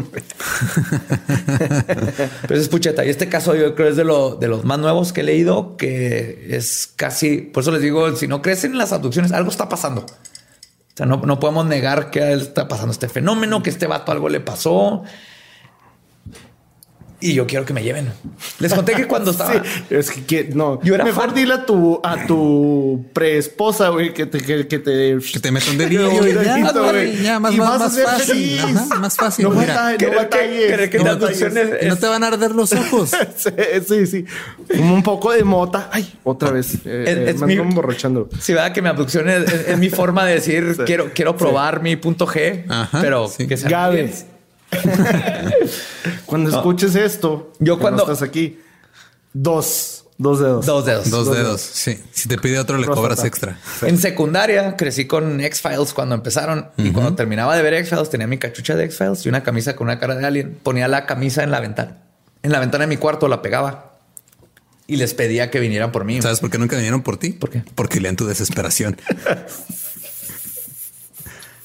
Pero es pucheta. Y este caso yo creo es de, lo, de los más nuevos que he leído, que es casi, por eso les digo, si no crecen las abducciones, algo está pasando. O sea, no, no podemos negar que está pasando este fenómeno, que este vato algo le pasó y yo quiero que me lleven. Les conté que cuando estaba. es que, no. Yo era Mejor dile a tu, a tu preesposa, güey, que te, que, que te. Que te metan de y ya, más, más, más fácil. más fácil. No, mira, no que, no, no te van a arder los ojos. sí, sí, Un poco de mota. Ay, otra vez. Eh, es, eh, es mi, emborrachando. Sí, verdad que mi abducción es, mi forma de decir quiero, quiero probar mi punto G, Ajá, pero que sea. Gabe. cuando escuches esto, yo cuando estás aquí, dos, dos dedos. Dos dedos. Dos, dedos. Sí. Si te pide otro, le cobras extra. En secundaria crecí con X-Files cuando empezaron y cuando terminaba de ver X-Files tenía mi cachucha de X-Files y una camisa con una cara de alien. Ponía la camisa en la ventana. En la ventana de mi cuarto la pegaba y les pedía que vinieran por mí. ¿Sabes por qué nunca vinieron por ti? ¿Por qué? Porque lean tu desesperación.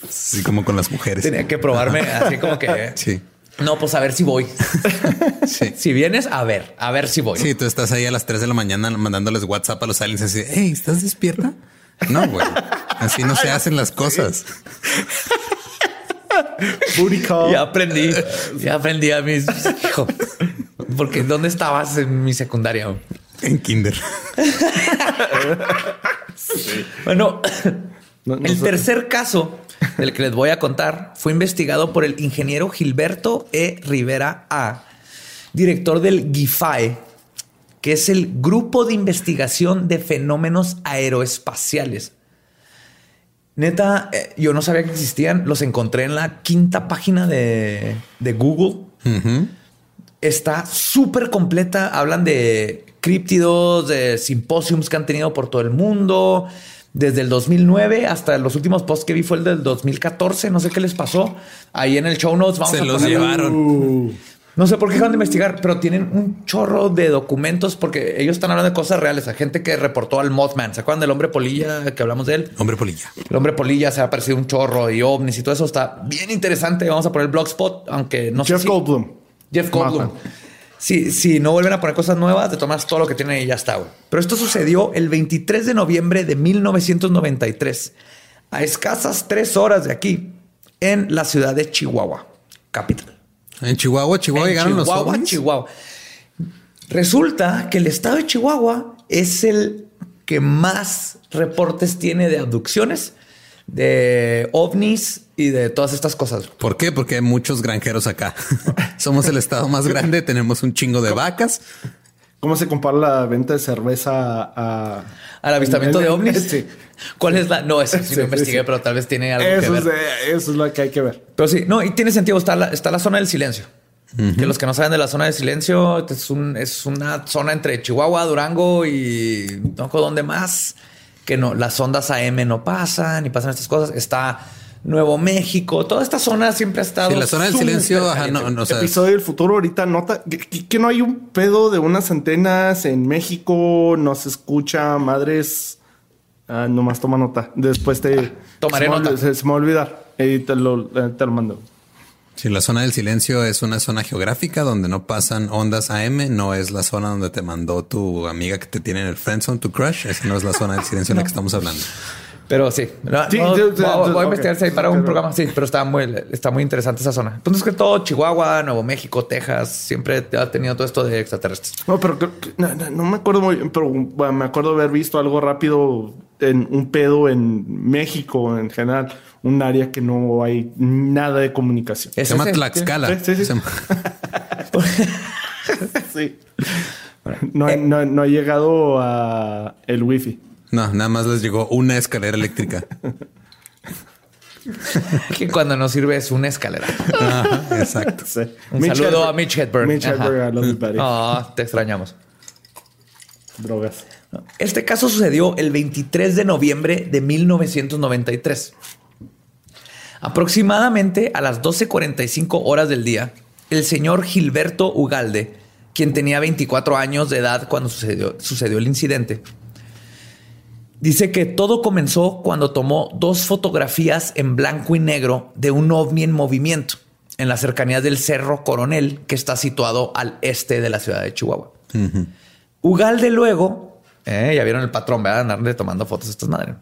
Así como con las mujeres. Tenía que probarme así como que. Sí. No, pues a ver si voy. Sí. Si vienes, a ver, a ver si voy. Sí, tú estás ahí a las 3 de la mañana mandándoles WhatsApp a los aliens así, hey, ¿estás despierta? No, güey. Así no se hacen las cosas. Booty call. Ya aprendí. Ya aprendí a mis hijos. Porque ¿dónde estabas en mi secundaria? En kinder. Bueno, el tercer caso del que les voy a contar fue investigado por el ingeniero Gilberto E. Rivera A., director del GIFAE, que es el Grupo de Investigación de Fenómenos Aeroespaciales. Neta, eh, yo no sabía que existían, los encontré en la quinta página de, Google. Está súper completa, hablan de críptidos, de simposiums que han tenido por todo el mundo, desde el 2009 hasta los últimos posts que vi fue el del 2014. No sé qué les pasó. Ahí en el show notes vamos Se los llevaron. No sé por qué dejan de investigar, pero tienen un chorro de documentos porque ellos están hablando de cosas reales. Hay gente que reportó al Mothman. ¿Se acuerdan del hombre polilla que hablamos de él? Hombre polilla. El hombre polilla se ha aparecido un chorro y ovnis y todo eso está bien interesante. Vamos a poner el blogspot, aunque no Jeff sé. Jeff Goldblum. Jeff Goldblum si, no vuelven a poner cosas nuevas, te tomas todo lo que tienen y ya está. Pero esto sucedió el 23 de noviembre de 1993, a escasas tres horas de aquí, en la ciudad de Chihuahua, capital. En Chihuahua, Chihuahua llegaron los ovnis? Chihuahua. Resulta que el estado de Chihuahua es el que más reportes tiene de abducciones de ovnis y de todas estas cosas. ¿Por qué? Porque hay muchos granjeros acá. Somos el estado más grande, tenemos un chingo de vacas. ¿Cómo se compara la venta de cerveza a... al avistamiento de ovnis? ¿Cuál es la...? No, eso sí, lo investigué, pero tal vez tiene algo eso que ver. Es eso es lo que hay que ver. Pero sí, no, y tiene sentido. Está la, está la zona del silencio. Que los que no saben de la zona del silencio es, un, es una zona entre Chihuahua, Durango y no sé dónde más que no, las ondas AM no pasan y pasan estas cosas. Está Nuevo México, toda esta zona siempre ha estado. Sí, la zona del silencio. Ajá, no, no, episodio del futuro ahorita nota que, no hay un pedo de unas antenas en México, no se escucha, madres. Ah, nomás toma nota. Después te. Tomaré nota. se, me va a olvidar. Y te lo, te lo mando. Si la zona del silencio es una zona geográfica donde no pasan ondas AM, no es la zona donde te mandó tu amiga que te tiene en el friendzone, tu crush. Esa no es la zona del silencio en la que estamos hablando. Pero sí, voy, a investigarse ahí para un programa. Sí, pero está muy, está muy interesante esa zona. Entonces, que todo Chihuahua, Nuevo México, Texas, siempre ha tenido todo esto de extraterrestres. No, pero no, me acuerdo muy bien, pero me acuerdo haber visto algo rápido en un pedo en México en general un área que no hay nada de comunicación. Se llama Tlaxcala. Sí, sí, sí. No, no, no, ha llegado a el wifi. No, nada más les llegó una escalera eléctrica. que cuando no sirve es una escalera. exacto. Un saludo a Mitch Hedberg. Mitch Hedberg, oh, te extrañamos. Drogas. Este caso sucedió el 23 de noviembre de 1993. Aproximadamente a las 12.45 horas del día, el señor Gilberto Ugalde, quien tenía 24 años de edad cuando sucedió, sucedió el incidente, dice que todo comenzó cuando tomó dos fotografías en blanco y negro de un ovni en movimiento en las cercanías del Cerro Coronel, que está situado al este de la ciudad de Chihuahua. Ugalde luego, eh, ya vieron el patrón, ¿verdad? Andarle tomando fotos a estas madres.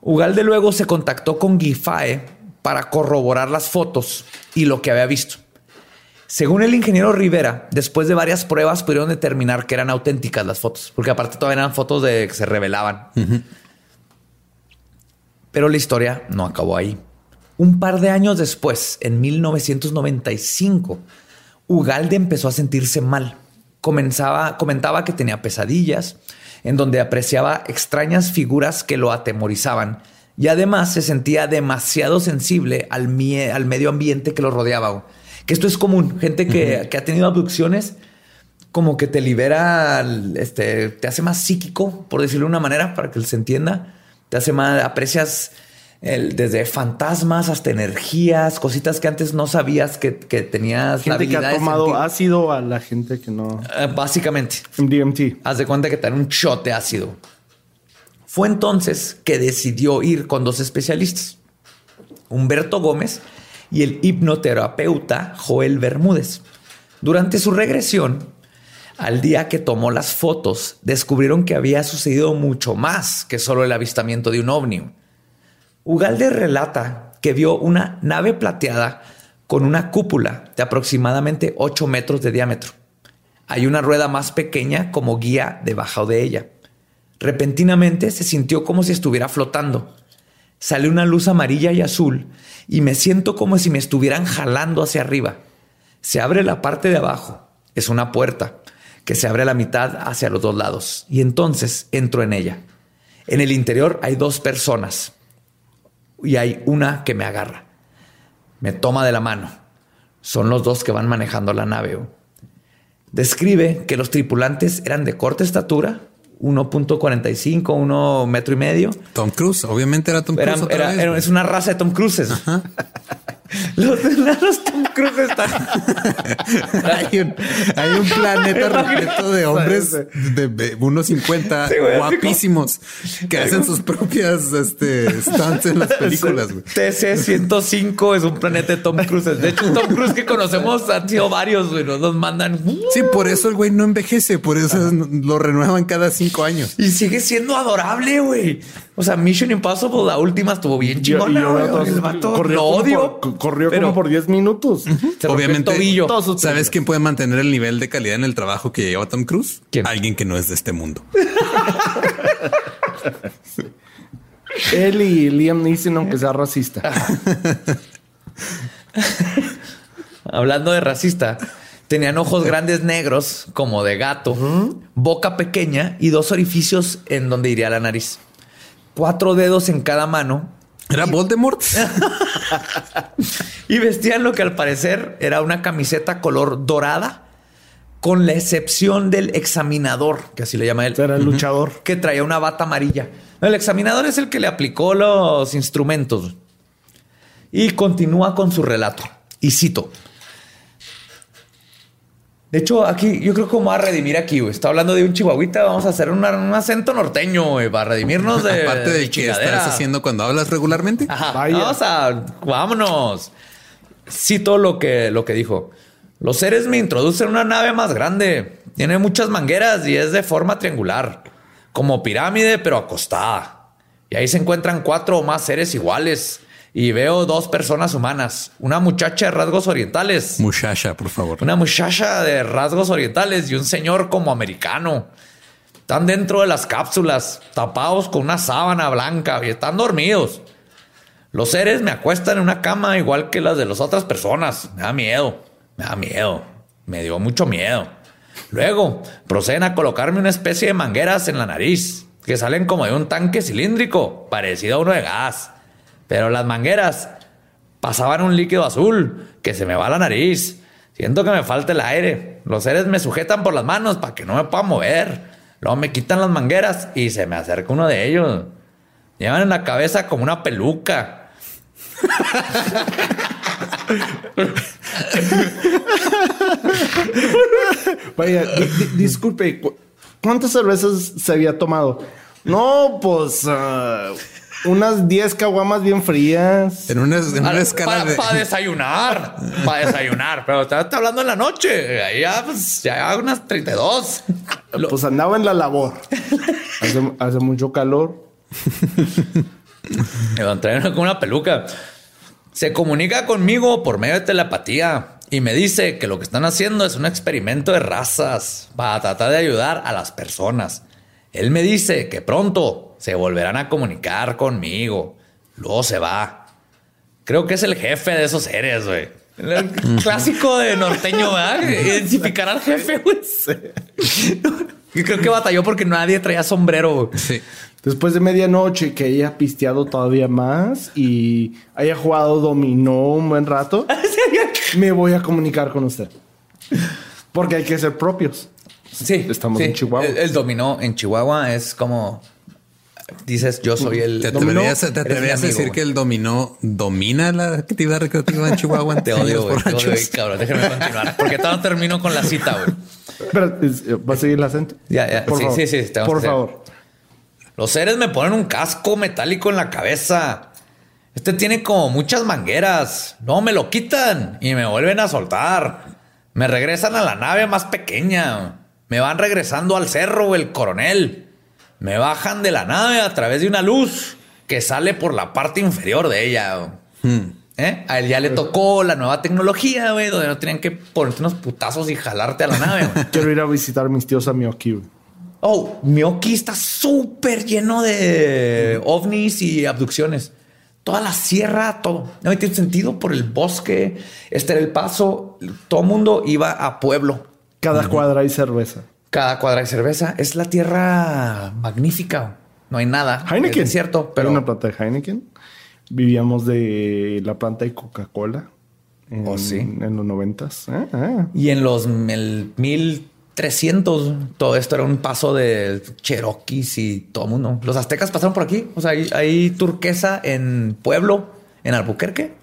Ugalde luego se contactó con Gifae para corroborar las fotos y lo que había visto. Según el ingeniero Rivera, después de varias pruebas pudieron determinar que eran auténticas las fotos, porque aparte todavía eran fotos de que se revelaban. Pero la historia no acabó ahí. Un par de años después, en 1995, Ugalde empezó a sentirse mal. Comenzaba, comentaba que tenía pesadillas, en donde apreciaba extrañas figuras que lo atemorizaban y además se sentía demasiado sensible al, al medio ambiente que lo rodeaba. Que esto es común. Gente que, ha tenido abducciones, como que te libera, este, te hace más psíquico, por decirlo de una manera, para que se entienda. Te hace más, aprecias el, desde fantasmas hasta energías, cositas que antes no sabías que, que tenías. Gente que ha tomado ácido a la gente que no. Eh, básicamente. DMT. Haz de cuenta que te dan un shot de ácido. Fue entonces que decidió ir con dos especialistas. Humberto Gómez y el hipnoterapeuta Joel Bermúdez. Durante su regresión, al día que tomó las fotos, descubrieron que había sucedido mucho más que solo el avistamiento de un ovni. Ugalde relata que vio una nave plateada con una cúpula de aproximadamente 8 metros de diámetro. Hay una rueda más pequeña como guía debajo de ella. Repentinamente se sintió como si estuviera flotando. Sale una luz amarilla y azul y me siento como si me estuvieran jalando hacia arriba. Se abre la parte de abajo. Es una puerta que se abre a la mitad hacia los dos lados y entonces entro en ella. En el interior hay dos personas y hay una que me agarra. Me toma de la mano. Son los dos que van manejando la nave. Describe que los tripulantes eran de corta estatura, 1.45, 1 metro y medio. Tom Cruise, obviamente era Tom Cruise. es una raza de Tom Cruises. Los enanos Tom Cruise están. hay, un, hay un planeta repleto de hombres de 1.50 guapísimos que hacen sus propias este, stunts en las películas. TC-105 es un planeta de Tom Cruise. De hecho, Tom Cruise que conocemos han sido varios, güey. Nos mandan. Sí, por eso el güey no envejece, por eso lo renuevan cada cinco años. Y sigue siendo adorable, güey. O sea, Mission Impossible, la última estuvo bien chingona. Corrió, odio. Por, corrió como por 10 minutos. Obviamente, ¿sabes quién puede mantener el nivel de calidad en el trabajo que lleva Tom Cruise? Alguien que no es de este mundo. Él y Liam Neeson, aunque sea racista. Hablando de racista, tenían ojos grandes negros, como de gato, boca pequeña y dos orificios en donde iría la nariz cuatro dedos en cada mano. ¿Era Voldemort? y vestían lo que al parecer era una camiseta color dorada, con la excepción del examinador, que así le llama él. Era el luchador. Que traía una bata amarilla. El examinador es el que le aplicó los instrumentos. Y continúa con su relato. Y cito. De hecho, aquí yo creo que vamos a redimir aquí, güey. Está hablando de un chihuahuita, vamos a hacer un acento norteño, güey, para redimirnos de. Aparte de, que estás haciendo cuando hablas regularmente. Vamos a. Vámonos. Cito lo que, lo que dijo. Los seres me introducen una nave más grande. Tiene muchas mangueras y es de forma triangular. Como pirámide, pero acostada. Y ahí se encuentran cuatro o más seres iguales y veo dos personas humanas, una muchacha de rasgos orientales. Muchacha, por favor. Una muchacha de rasgos orientales y un señor como americano. Están dentro de las cápsulas, tapados con una sábana blanca y están dormidos. Los seres me acuestan en una cama igual que las de las otras personas. Me da miedo, me da miedo, me dio mucho miedo. Luego proceden a colocarme una especie de mangueras en la nariz que salen como de un tanque cilíndrico, parecido a uno de gas. Pero las mangueras pasaban un líquido azul que se me va a la nariz. Siento que me falta el aire. Los seres me sujetan por las manos para que no me pueda mover. Luego me quitan las mangueras y se me acerca uno de ellos. Llevan en la cabeza como una peluca. Vaya, disculpe, ¿cuántas cervezas se había tomado? No, pues... Ah, unas 10 caguamas bien frías. En una, en una escala para, de... para desayunar, para desayunar, pero está, está hablando en la noche. Ahí ya, pues, ya unas 32. Lo- Pues andaba en la labor. Hace, hace mucho calor. Me traer con una peluca. Se comunica conmigo por medio de telepatía y me dice que lo que están haciendo es un experimento de razas para tratar de ayudar a las personas. Él me dice que pronto se volverán a comunicar conmigo. Luego se va. Creo que es el jefe de esos seres, güey. El clásico de norteño, ¿verdad? Identificar al jefe, güey. Creo que batalló porque nadie traía sombrero. Sí. Después de medianoche que haya pisteado todavía más y haya jugado dominó un buen rato, me voy a comunicar con usted. Porque hay que ser propios. Sí, Estamos sí. en Chihuahua. El, el dominó en Chihuahua es como dices, yo soy el ¿Te dominó, atreverías, te atreverías a decir que el dominó domina la actividad recreativa en Chihuahua? te odio, güey. Te odio, cabrón. Déjame continuar. Porque todavía no termino con la cita, güey. Pero, es- ¿va a seguir el acento? Ya, ya. Por Sí, favor. sí, sí, tenemos Por favor. Los seres me ponen un casco metálico en la cabeza. Este tiene como muchas mangueras. No me lo quitan y me vuelven a soltar. Me regresan a la nave más pequeña. Me van regresando al cerro, el coronel. Me bajan de la nave a través de una luz que sale por la parte inferior de ella. ¿Eh? A él ya le tocó la nueva tecnología, güey, donde no tenían que ponerte unos putazos y jalarte a la nave. Quiero ir a visitar a mis tíos a Miyoki. Oh, Miyoki está súper lleno de ovnis y abducciones. Toda la sierra, todo. No tiene sentido por el bosque. Este era el paso. Todo mundo iba a pueblo. Cada cuadra hay cerveza. Cada cuadra de cerveza. Es la tierra magnífica. No hay nada. Heineken. Es cierto, Pero una planta de Heineken. Vivíamos de la planta de Coca-Cola. En, Oh, sí. En los noventas. Ah, ah. Y en los el 1300, todo esto era un paso de Cherokees y todo el mundo. Los aztecas pasaron por aquí. O sea, hay, hay turquesa en Pueblo, en Albuquerque.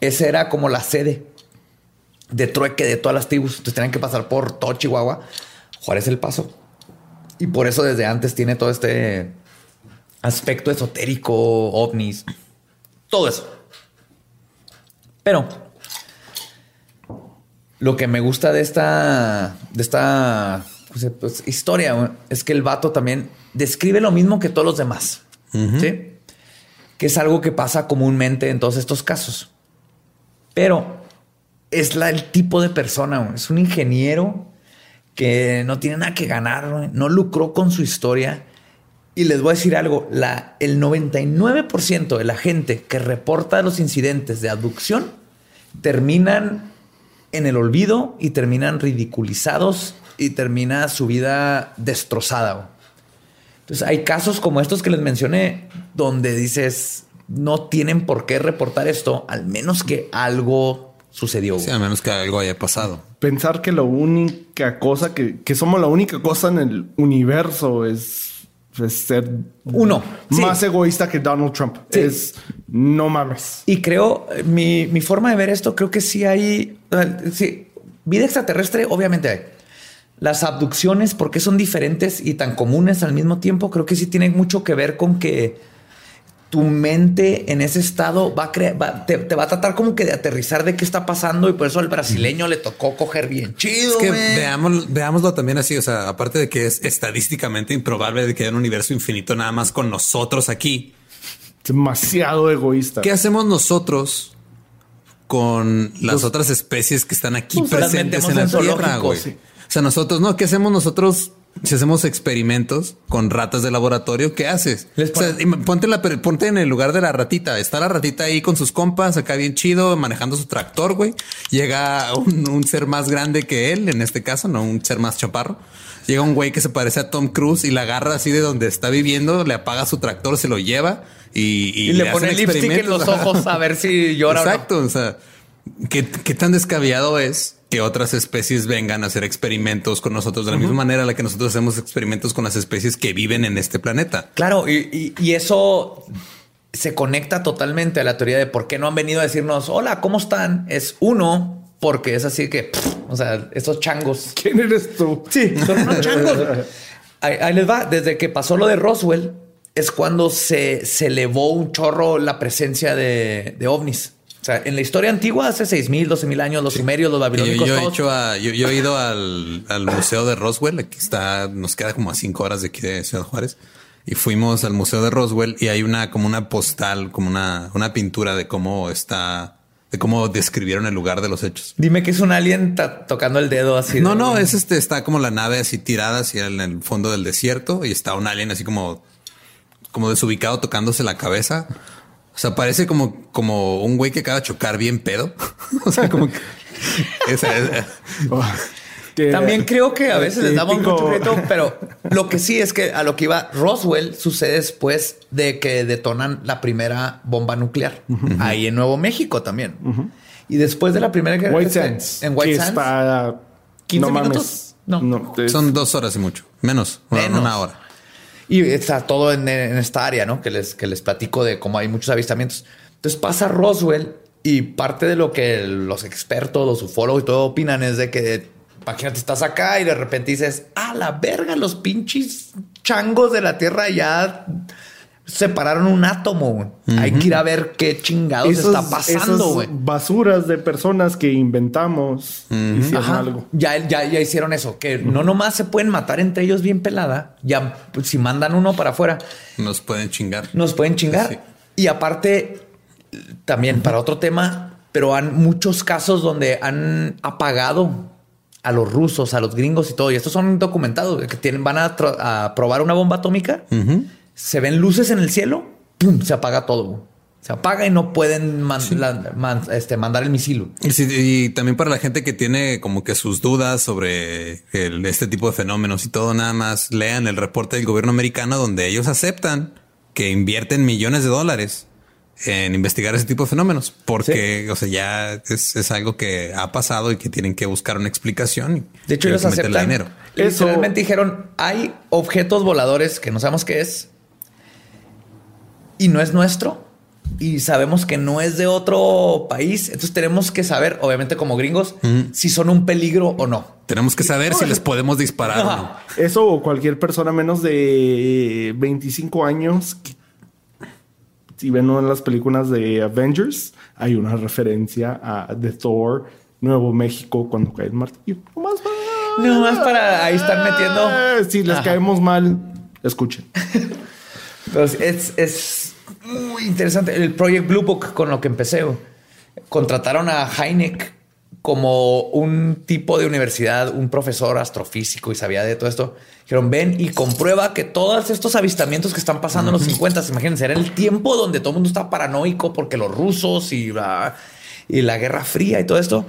Esa era como la sede de trueque de todas las tribus. Entonces tenían que pasar por todo Chihuahua. Juárez el paso. Y por eso desde antes tiene todo este aspecto esotérico, ovnis, todo eso. Pero lo que me gusta de esta, de esta pues, pues, historia es que el vato también describe lo mismo que todos los demás. ¿sí? Que es algo que pasa comúnmente en todos estos casos. Pero es la, el tipo de persona. Es un ingeniero que no tiene nada que ganar, no lucró con su historia. Y les voy a decir algo, la, el 99% de la gente que reporta los incidentes de abducción terminan en el olvido y terminan ridiculizados y termina su vida destrozada. Entonces hay casos como estos que les mencioné donde dices, no tienen por qué reportar esto, al menos que algo sucedió. Sí, a menos que algo haya pasado. Pensar que la única cosa que, que somos la única cosa en el universo es, es ser Uno, sí. más egoísta que Donald Trump. Sí. Es no mames. Y creo, eh, mi, mi forma de ver esto, creo que sí hay, sí, vida extraterrestre, obviamente hay. Las abducciones, ¿por qué son diferentes y tan comunes al mismo tiempo? Creo que sí tienen mucho que ver con que tu mente en ese estado va a crear, va- te, te va a tratar como que de aterrizar de qué está pasando y por eso al brasileño le tocó coger bien chido. Es que veamos, veámoslo también así. O sea, aparte de que es estadísticamente improbable de que haya un universo infinito nada más con nosotros aquí. Demasiado egoísta. ¿Qué hacemos nosotros con las otras especies que están aquí Pues, presentes en la Tierra, zoológicos, güey? sí. O sea, nosotros, no, ¿qué hacemos nosotros si hacemos experimentos con ratas de laboratorio? ¿Qué haces? Les O sea, ponte, la, ponte en el lugar de la ratita. Está la ratita ahí con sus compas, acá bien chido, manejando su tractor, güey. Llega un, un ser más grande que él, en este caso, no un ser más chaparro. Llega un güey que se parece a Tom Cruise y la agarra así de donde está viviendo, le apaga su tractor, se lo lleva y, y, le, pone lipstick en los ojos a ver si llora Exacto. O sea, ¿qué, qué tan descabellado es que otras especies vengan a hacer experimentos con nosotros de la misma manera en la que nosotros hacemos experimentos con las especies que viven en este planeta? Claro, y, y- y eso se conecta totalmente a la teoría de por qué no han venido a decirnos, hola, ¿cómo están? Es uno, porque es así que, pff, o sea, esos changos. ¿Quién eres tú? Sí, son unos changos. Ahí, ahí les va. Desde que pasó lo de Roswell, es cuando se, se elevó un chorro la presencia de, de ovnis. O sea, en la historia antigua, hace 6.000, 12.000 años, los sumerios, los babilónicos. Yo, yo he, hecho a- yo, yo he ido al, al Museo de Roswell. Aquí está, nos queda como a cinco horas de aquí de Ciudad Juárez. Y fuimos al Museo de Roswell y hay una como una postal, como una, una pintura de cómo está, de cómo describieron el lugar de los hechos. Dime que es un alien tocando el dedo así. No, de- no, es este, está como la nave así tirada hacia el, el fondo del desierto y está un alien así como, como desubicado tocándose la cabeza. O sea, parece como, como un güey que acaba de chocar bien pedo. o sea, como que esa es- Oh, que- También creo que a veces les damos mucho crédito, pero lo que sí es que a lo que iba Roswell sucede después de que detonan la primera bomba nuclear ahí en Nuevo México también. Y después de la primera guerra White este, Sands. en White que Sands, está 15 no mames. minutos. No. es- son dos horas y mucho. Menos, Menos. una hora. Y está todo en, en esta área, ¿no? Que les, que les platico de cómo hay muchos avistamientos. Entonces pasa Roswell y parte de lo que los expertos, los ufólogos y todo opinan es de que, imagínate, estás acá y de repente dices, a la verga, los pinches changos de la Tierra ya separaron un átomo. güey. Hay que ir a ver qué chingados Esos- está pasando, esas güey. basuras de personas que inventamos hicieron Ajá. algo. Ya, ya, ya hicieron eso, que no nomás se pueden matar entre ellos bien pelada, ya pues, si mandan uno para afuera, Nos pueden chingar. nos pueden chingar. Sí. Y aparte, también para otro tema, pero han muchos casos donde han apagado a los rusos, a los gringos y todo. Y estos son documentados que tienen, van a, a probar una bomba atómica. Se ven luces en el cielo, ¡pum! se apaga todo. Se apaga y no pueden man- la- man- este, mandar el misil. Y, también para la gente que tiene como que sus dudas sobre el- este tipo de fenómenos y todo, nada más lean el reporte del gobierno americano donde ellos aceptan que invierten millones de dólares en investigar ese tipo de fenómenos, porque, o sea, ya es, es algo que ha pasado y que tienen que buscar una explicación. y De hecho, ellos aceptan. dinero. Literalmente dijeron: hay objetos voladores que no sabemos qué es y no es nuestro. Y sabemos que no es de otro país. Entonces tenemos que saber, obviamente, como gringos, si son un peligro o no. Tenemos que saber si les podemos disparar o no. Ajá. Eso o cualquier persona menos de 25 años. que- si ven una de las películas de Avengers, hay una referencia a The Thor, Nuevo México, cuando cae el martillo. Nomás para... Nomás para ahí están metiendo. Si les Ajá. caemos mal, escuchen. Entonces, es, es muy interesante. El Project Blue Book con lo que empecé. Contrataron a Heineck como un tipo de universidad, un profesor astrofísico y sabía de todo esto. Dijeron, ven y comprueba que todos estos avistamientos que están pasando en los 50, imagínense, era el tiempo donde todo el mundo estaba paranoico porque los rusos y la, y la Guerra Fría y todo esto.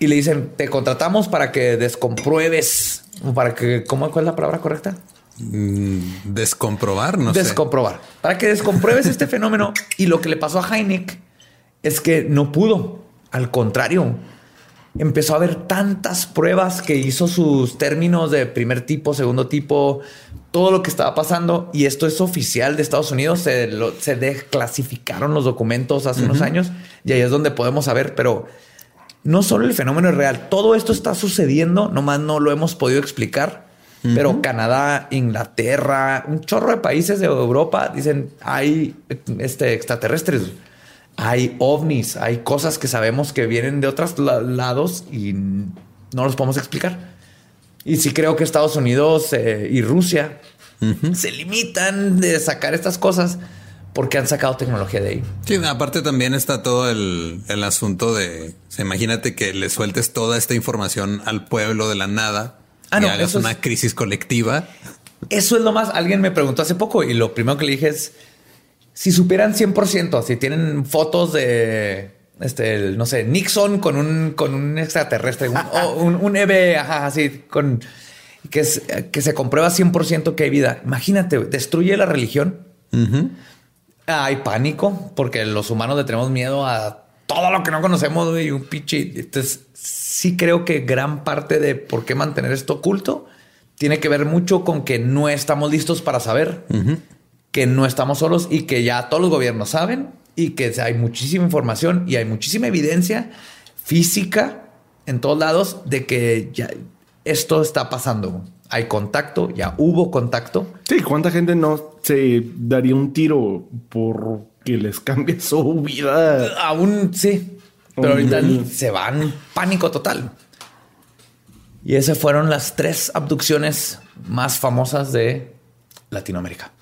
Y le dicen, te contratamos para que descompruebes, para que, ¿cómo, ¿cuál es la palabra correcta? Mm, Descomprobar, no sé. descomprobar. Para que descompruebes este fenómeno. Y lo que le pasó a Heineck es que no pudo. Al contrario, empezó a haber tantas pruebas que hizo sus términos de primer tipo, segundo tipo, todo lo que estaba pasando. Y esto es oficial de Estados Unidos. Se, lo- se desclasificaron los documentos hace unos años y ahí es donde podemos saber. Pero no solo el fenómeno es real, todo esto está sucediendo, nomás no lo hemos podido explicar. Pero Canadá, Inglaterra, un chorro de países de Europa dicen hay este, extraterrestres, hay ovnis, hay cosas que sabemos que vienen de otros la- lados y no los podemos explicar. Y sí creo que Estados Unidos eh, y Rusia se limitan de sacar estas cosas porque han sacado tecnología de ahí. Sí, aparte también está todo el, el asunto de, o sea, imagínate que le sueltes toda esta información al pueblo de la nada Ah, y no, hagas eso es- una crisis colectiva. Eso es lo más. Alguien me preguntó hace poco y lo primero que le dije es si supieran 100%, si tienen fotos de este, el, no sé, Nixon con un, con un extraterrestre, un, o un, un EV, ajá, así, con que, es, que se comprueba 100% que hay vida. Imagínate, destruye la religión. Hay pánico porque los humanos le tenemos miedo a todo lo que no conocemos güey, y un pinche. Entonces, sí creo que gran parte de por qué mantener esto oculto tiene que ver mucho con que no estamos listos para saber que no estamos solos y que ya todos los gobiernos saben y que hay muchísima información y hay muchísima evidencia física en todos lados de que ya esto está pasando. Hay contacto, ya hubo contacto. Sí, ¿cuánta gente no se daría un tiro por que les cambie su vida? Aún sí, pero ahorita se van pánico total. Y esas fueron las tres abducciones más famosas de Latinoamérica.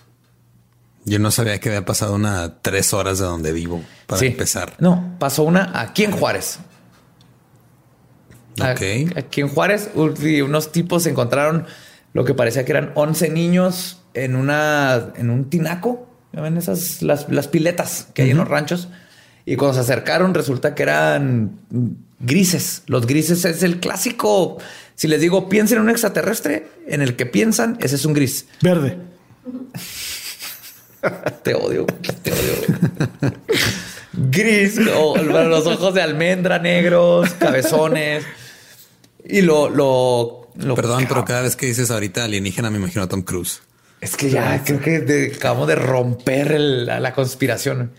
Yo no sabía que había pasado una tres horas de donde vivo para empezar. No, pasó una aquí en Juárez. Ok. Aquí en Juárez, unos tipos se encontraron lo que parecía que eran 11 niños en una en un tinaco. ¿Ven esas las, piletas que hay en los ranchos? Y cuando se acercaron, resulta que eran grises. Los grises es el clásico. Si les digo, piensen en un extraterrestre, en el que piensan, ese es un gris. Verde. te odio, te odio. Gris, los ojos de almendra negros, cabezones. Y lo, lo, Perdón, pero cada vez que dices ahorita alienígena me imagino a Tom Cruise. Es que ya creo que acabamos de romper la, conspiración.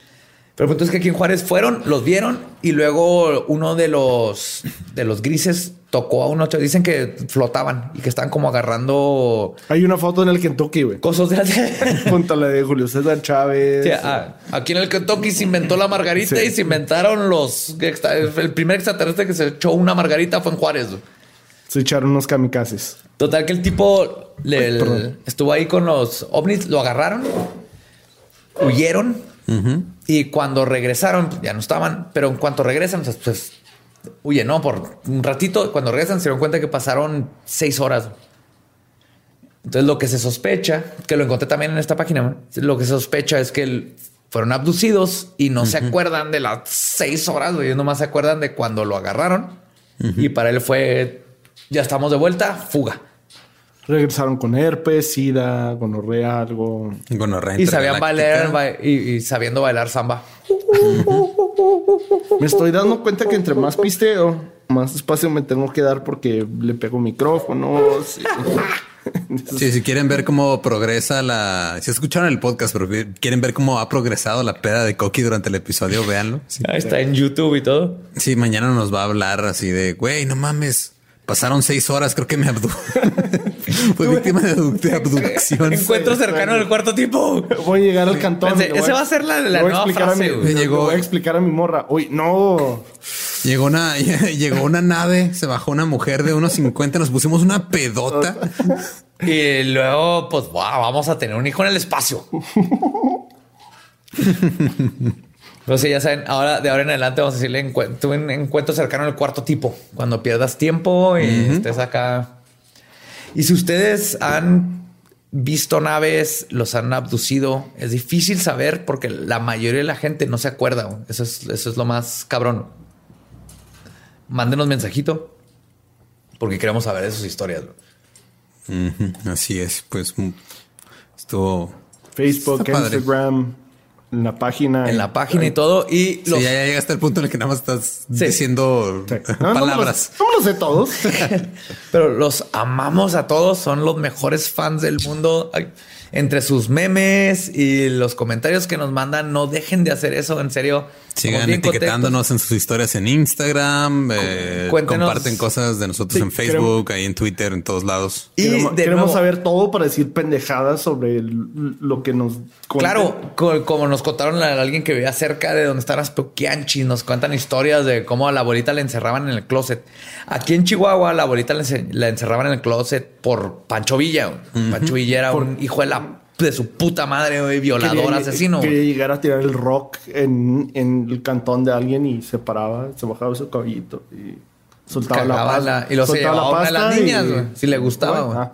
Pero el punto es que aquí en Juárez fueron, los vieron y luego uno de los de los grises tocó a uno. Dicen que flotaban y que estaban como agarrando. Hay una foto en el Kentucky, güey. Cosas de. Junto a la de Julio César Chávez. Ah, aquí en el Kentucky se inventó la margarita y se inventaron los. El primer extraterrestre que se echó una margarita fue en Juárez. Se echaron unos kamikazes. Total, que el tipo estuvo ahí con los ovnis, lo agarraron, huyeron y cuando regresaron, ya no estaban, pero en cuanto regresan, pues, pues huye, ¿no? Por un ratito, cuando regresan, se dieron cuenta que pasaron seis horas. Entonces, lo que se sospecha, que lo encontré también en esta página, lo que se sospecha es que fueron abducidos y no se acuerdan de las seis horas, ellos nomás se acuerdan de cuando lo agarraron. Y para él fue ya estamos de vuelta, fuga. Regresaron con herpes, sida, gonorrea, algo. Gonorrea. Y sabían bailar y, sabiendo bailar samba. Me estoy dando cuenta que entre más pisteo, más espacio me tengo que dar porque le pego micrófonos. Sí, si quieren ver cómo progresa la. Si escucharon el podcast, pero quieren ver cómo ha progresado la peda de Coqui durante el episodio, véanlo. Ahí está en YouTube y todo. Sí, mañana nos va a hablar así de güey, no mames. Pasaron seis horas, creo que me abdu Fue víctima de, abducción. Encuentro cercano del cuarto tipo. Voy a llegar al cantón. ese va a ser la, la nueva frase. Mi, llegó, voy a explicar a mi morra. Uy, no. Llegó una, llegó una nave, se bajó una mujer de unos 50, nos pusimos una pedota. y luego, pues, vamos a tener un hijo en el espacio. No sé, ya saben, ahora de ahora en adelante vamos a decirle encuentro, un encuentro cercano al cuarto tipo. Cuando pierdas tiempo y estés acá. Y si ustedes han visto naves, los han abducido, es difícil saber porque la mayoría de la gente no se acuerda. Eso es, eso es lo más cabrón. Mándenos mensajito porque queremos saber de sus historias. Así es, pues mm, estuvo Facebook, Instagram en la página. En la página y todo. Y los... ya, llega hasta el punto en el que nada más estás diciendo palabras. No, lo sé todos. Pero los amamos a todos. Son los mejores fans del mundo entre sus memes y los comentarios que nos mandan, no dejen de hacer eso, en serio. Sigan etiquetándonos en sus historias en Instagram, eh, comparten cosas de nosotros en Facebook, ahí en Twitter, en todos lados. Y queremos, saber todo para decir pendejadas sobre lo que nos Claro, como nos contaron a alguien que vivía cerca de donde están las Poquianchi, nos cuentan historias de cómo a la abuelita le encerraban en el closet. Aquí en Chihuahua, la abuelita la encerraban en el closet por Pancho Villa. Pancho Villa era un hijo de la de su puta madre, violador, asesino. Quería llegar a tirar el rock en, el cantón de alguien y se paraba, se bajaba su caballito y soltaba la pasta. y lo se llevaba a las niñas, si le gustaba.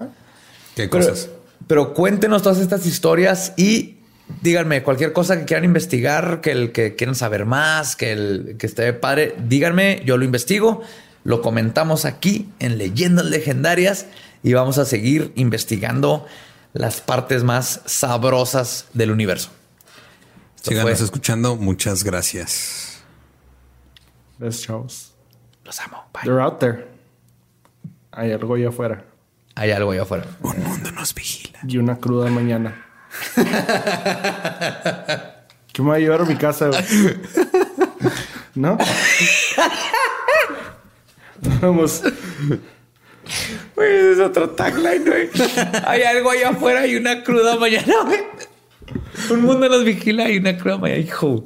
Qué cosas. Pero, cuéntenos todas estas historias y díganme cualquier cosa que quieran investigar, que el que quieran saber más, que el que esté padre, díganme, yo lo investigo, lo comentamos aquí en Leyendas Legendarias y vamos a seguir investigando las partes más sabrosas del universo. Síganos escuchando. Muchas gracias. Gracias, chavos. Los amo. Bye. They're out there. Hay algo allá afuera. Hay algo allá afuera. Un mundo nos vigila. Y una cruda mañana. ¿Qué me va a llevar a mi casa? ¿No? Vamos. Güey, es otro tagline, güey. Hay algo allá afuera y una cruda mañana, güey. Un mundo nos vigila y una cruda mañana, hijo.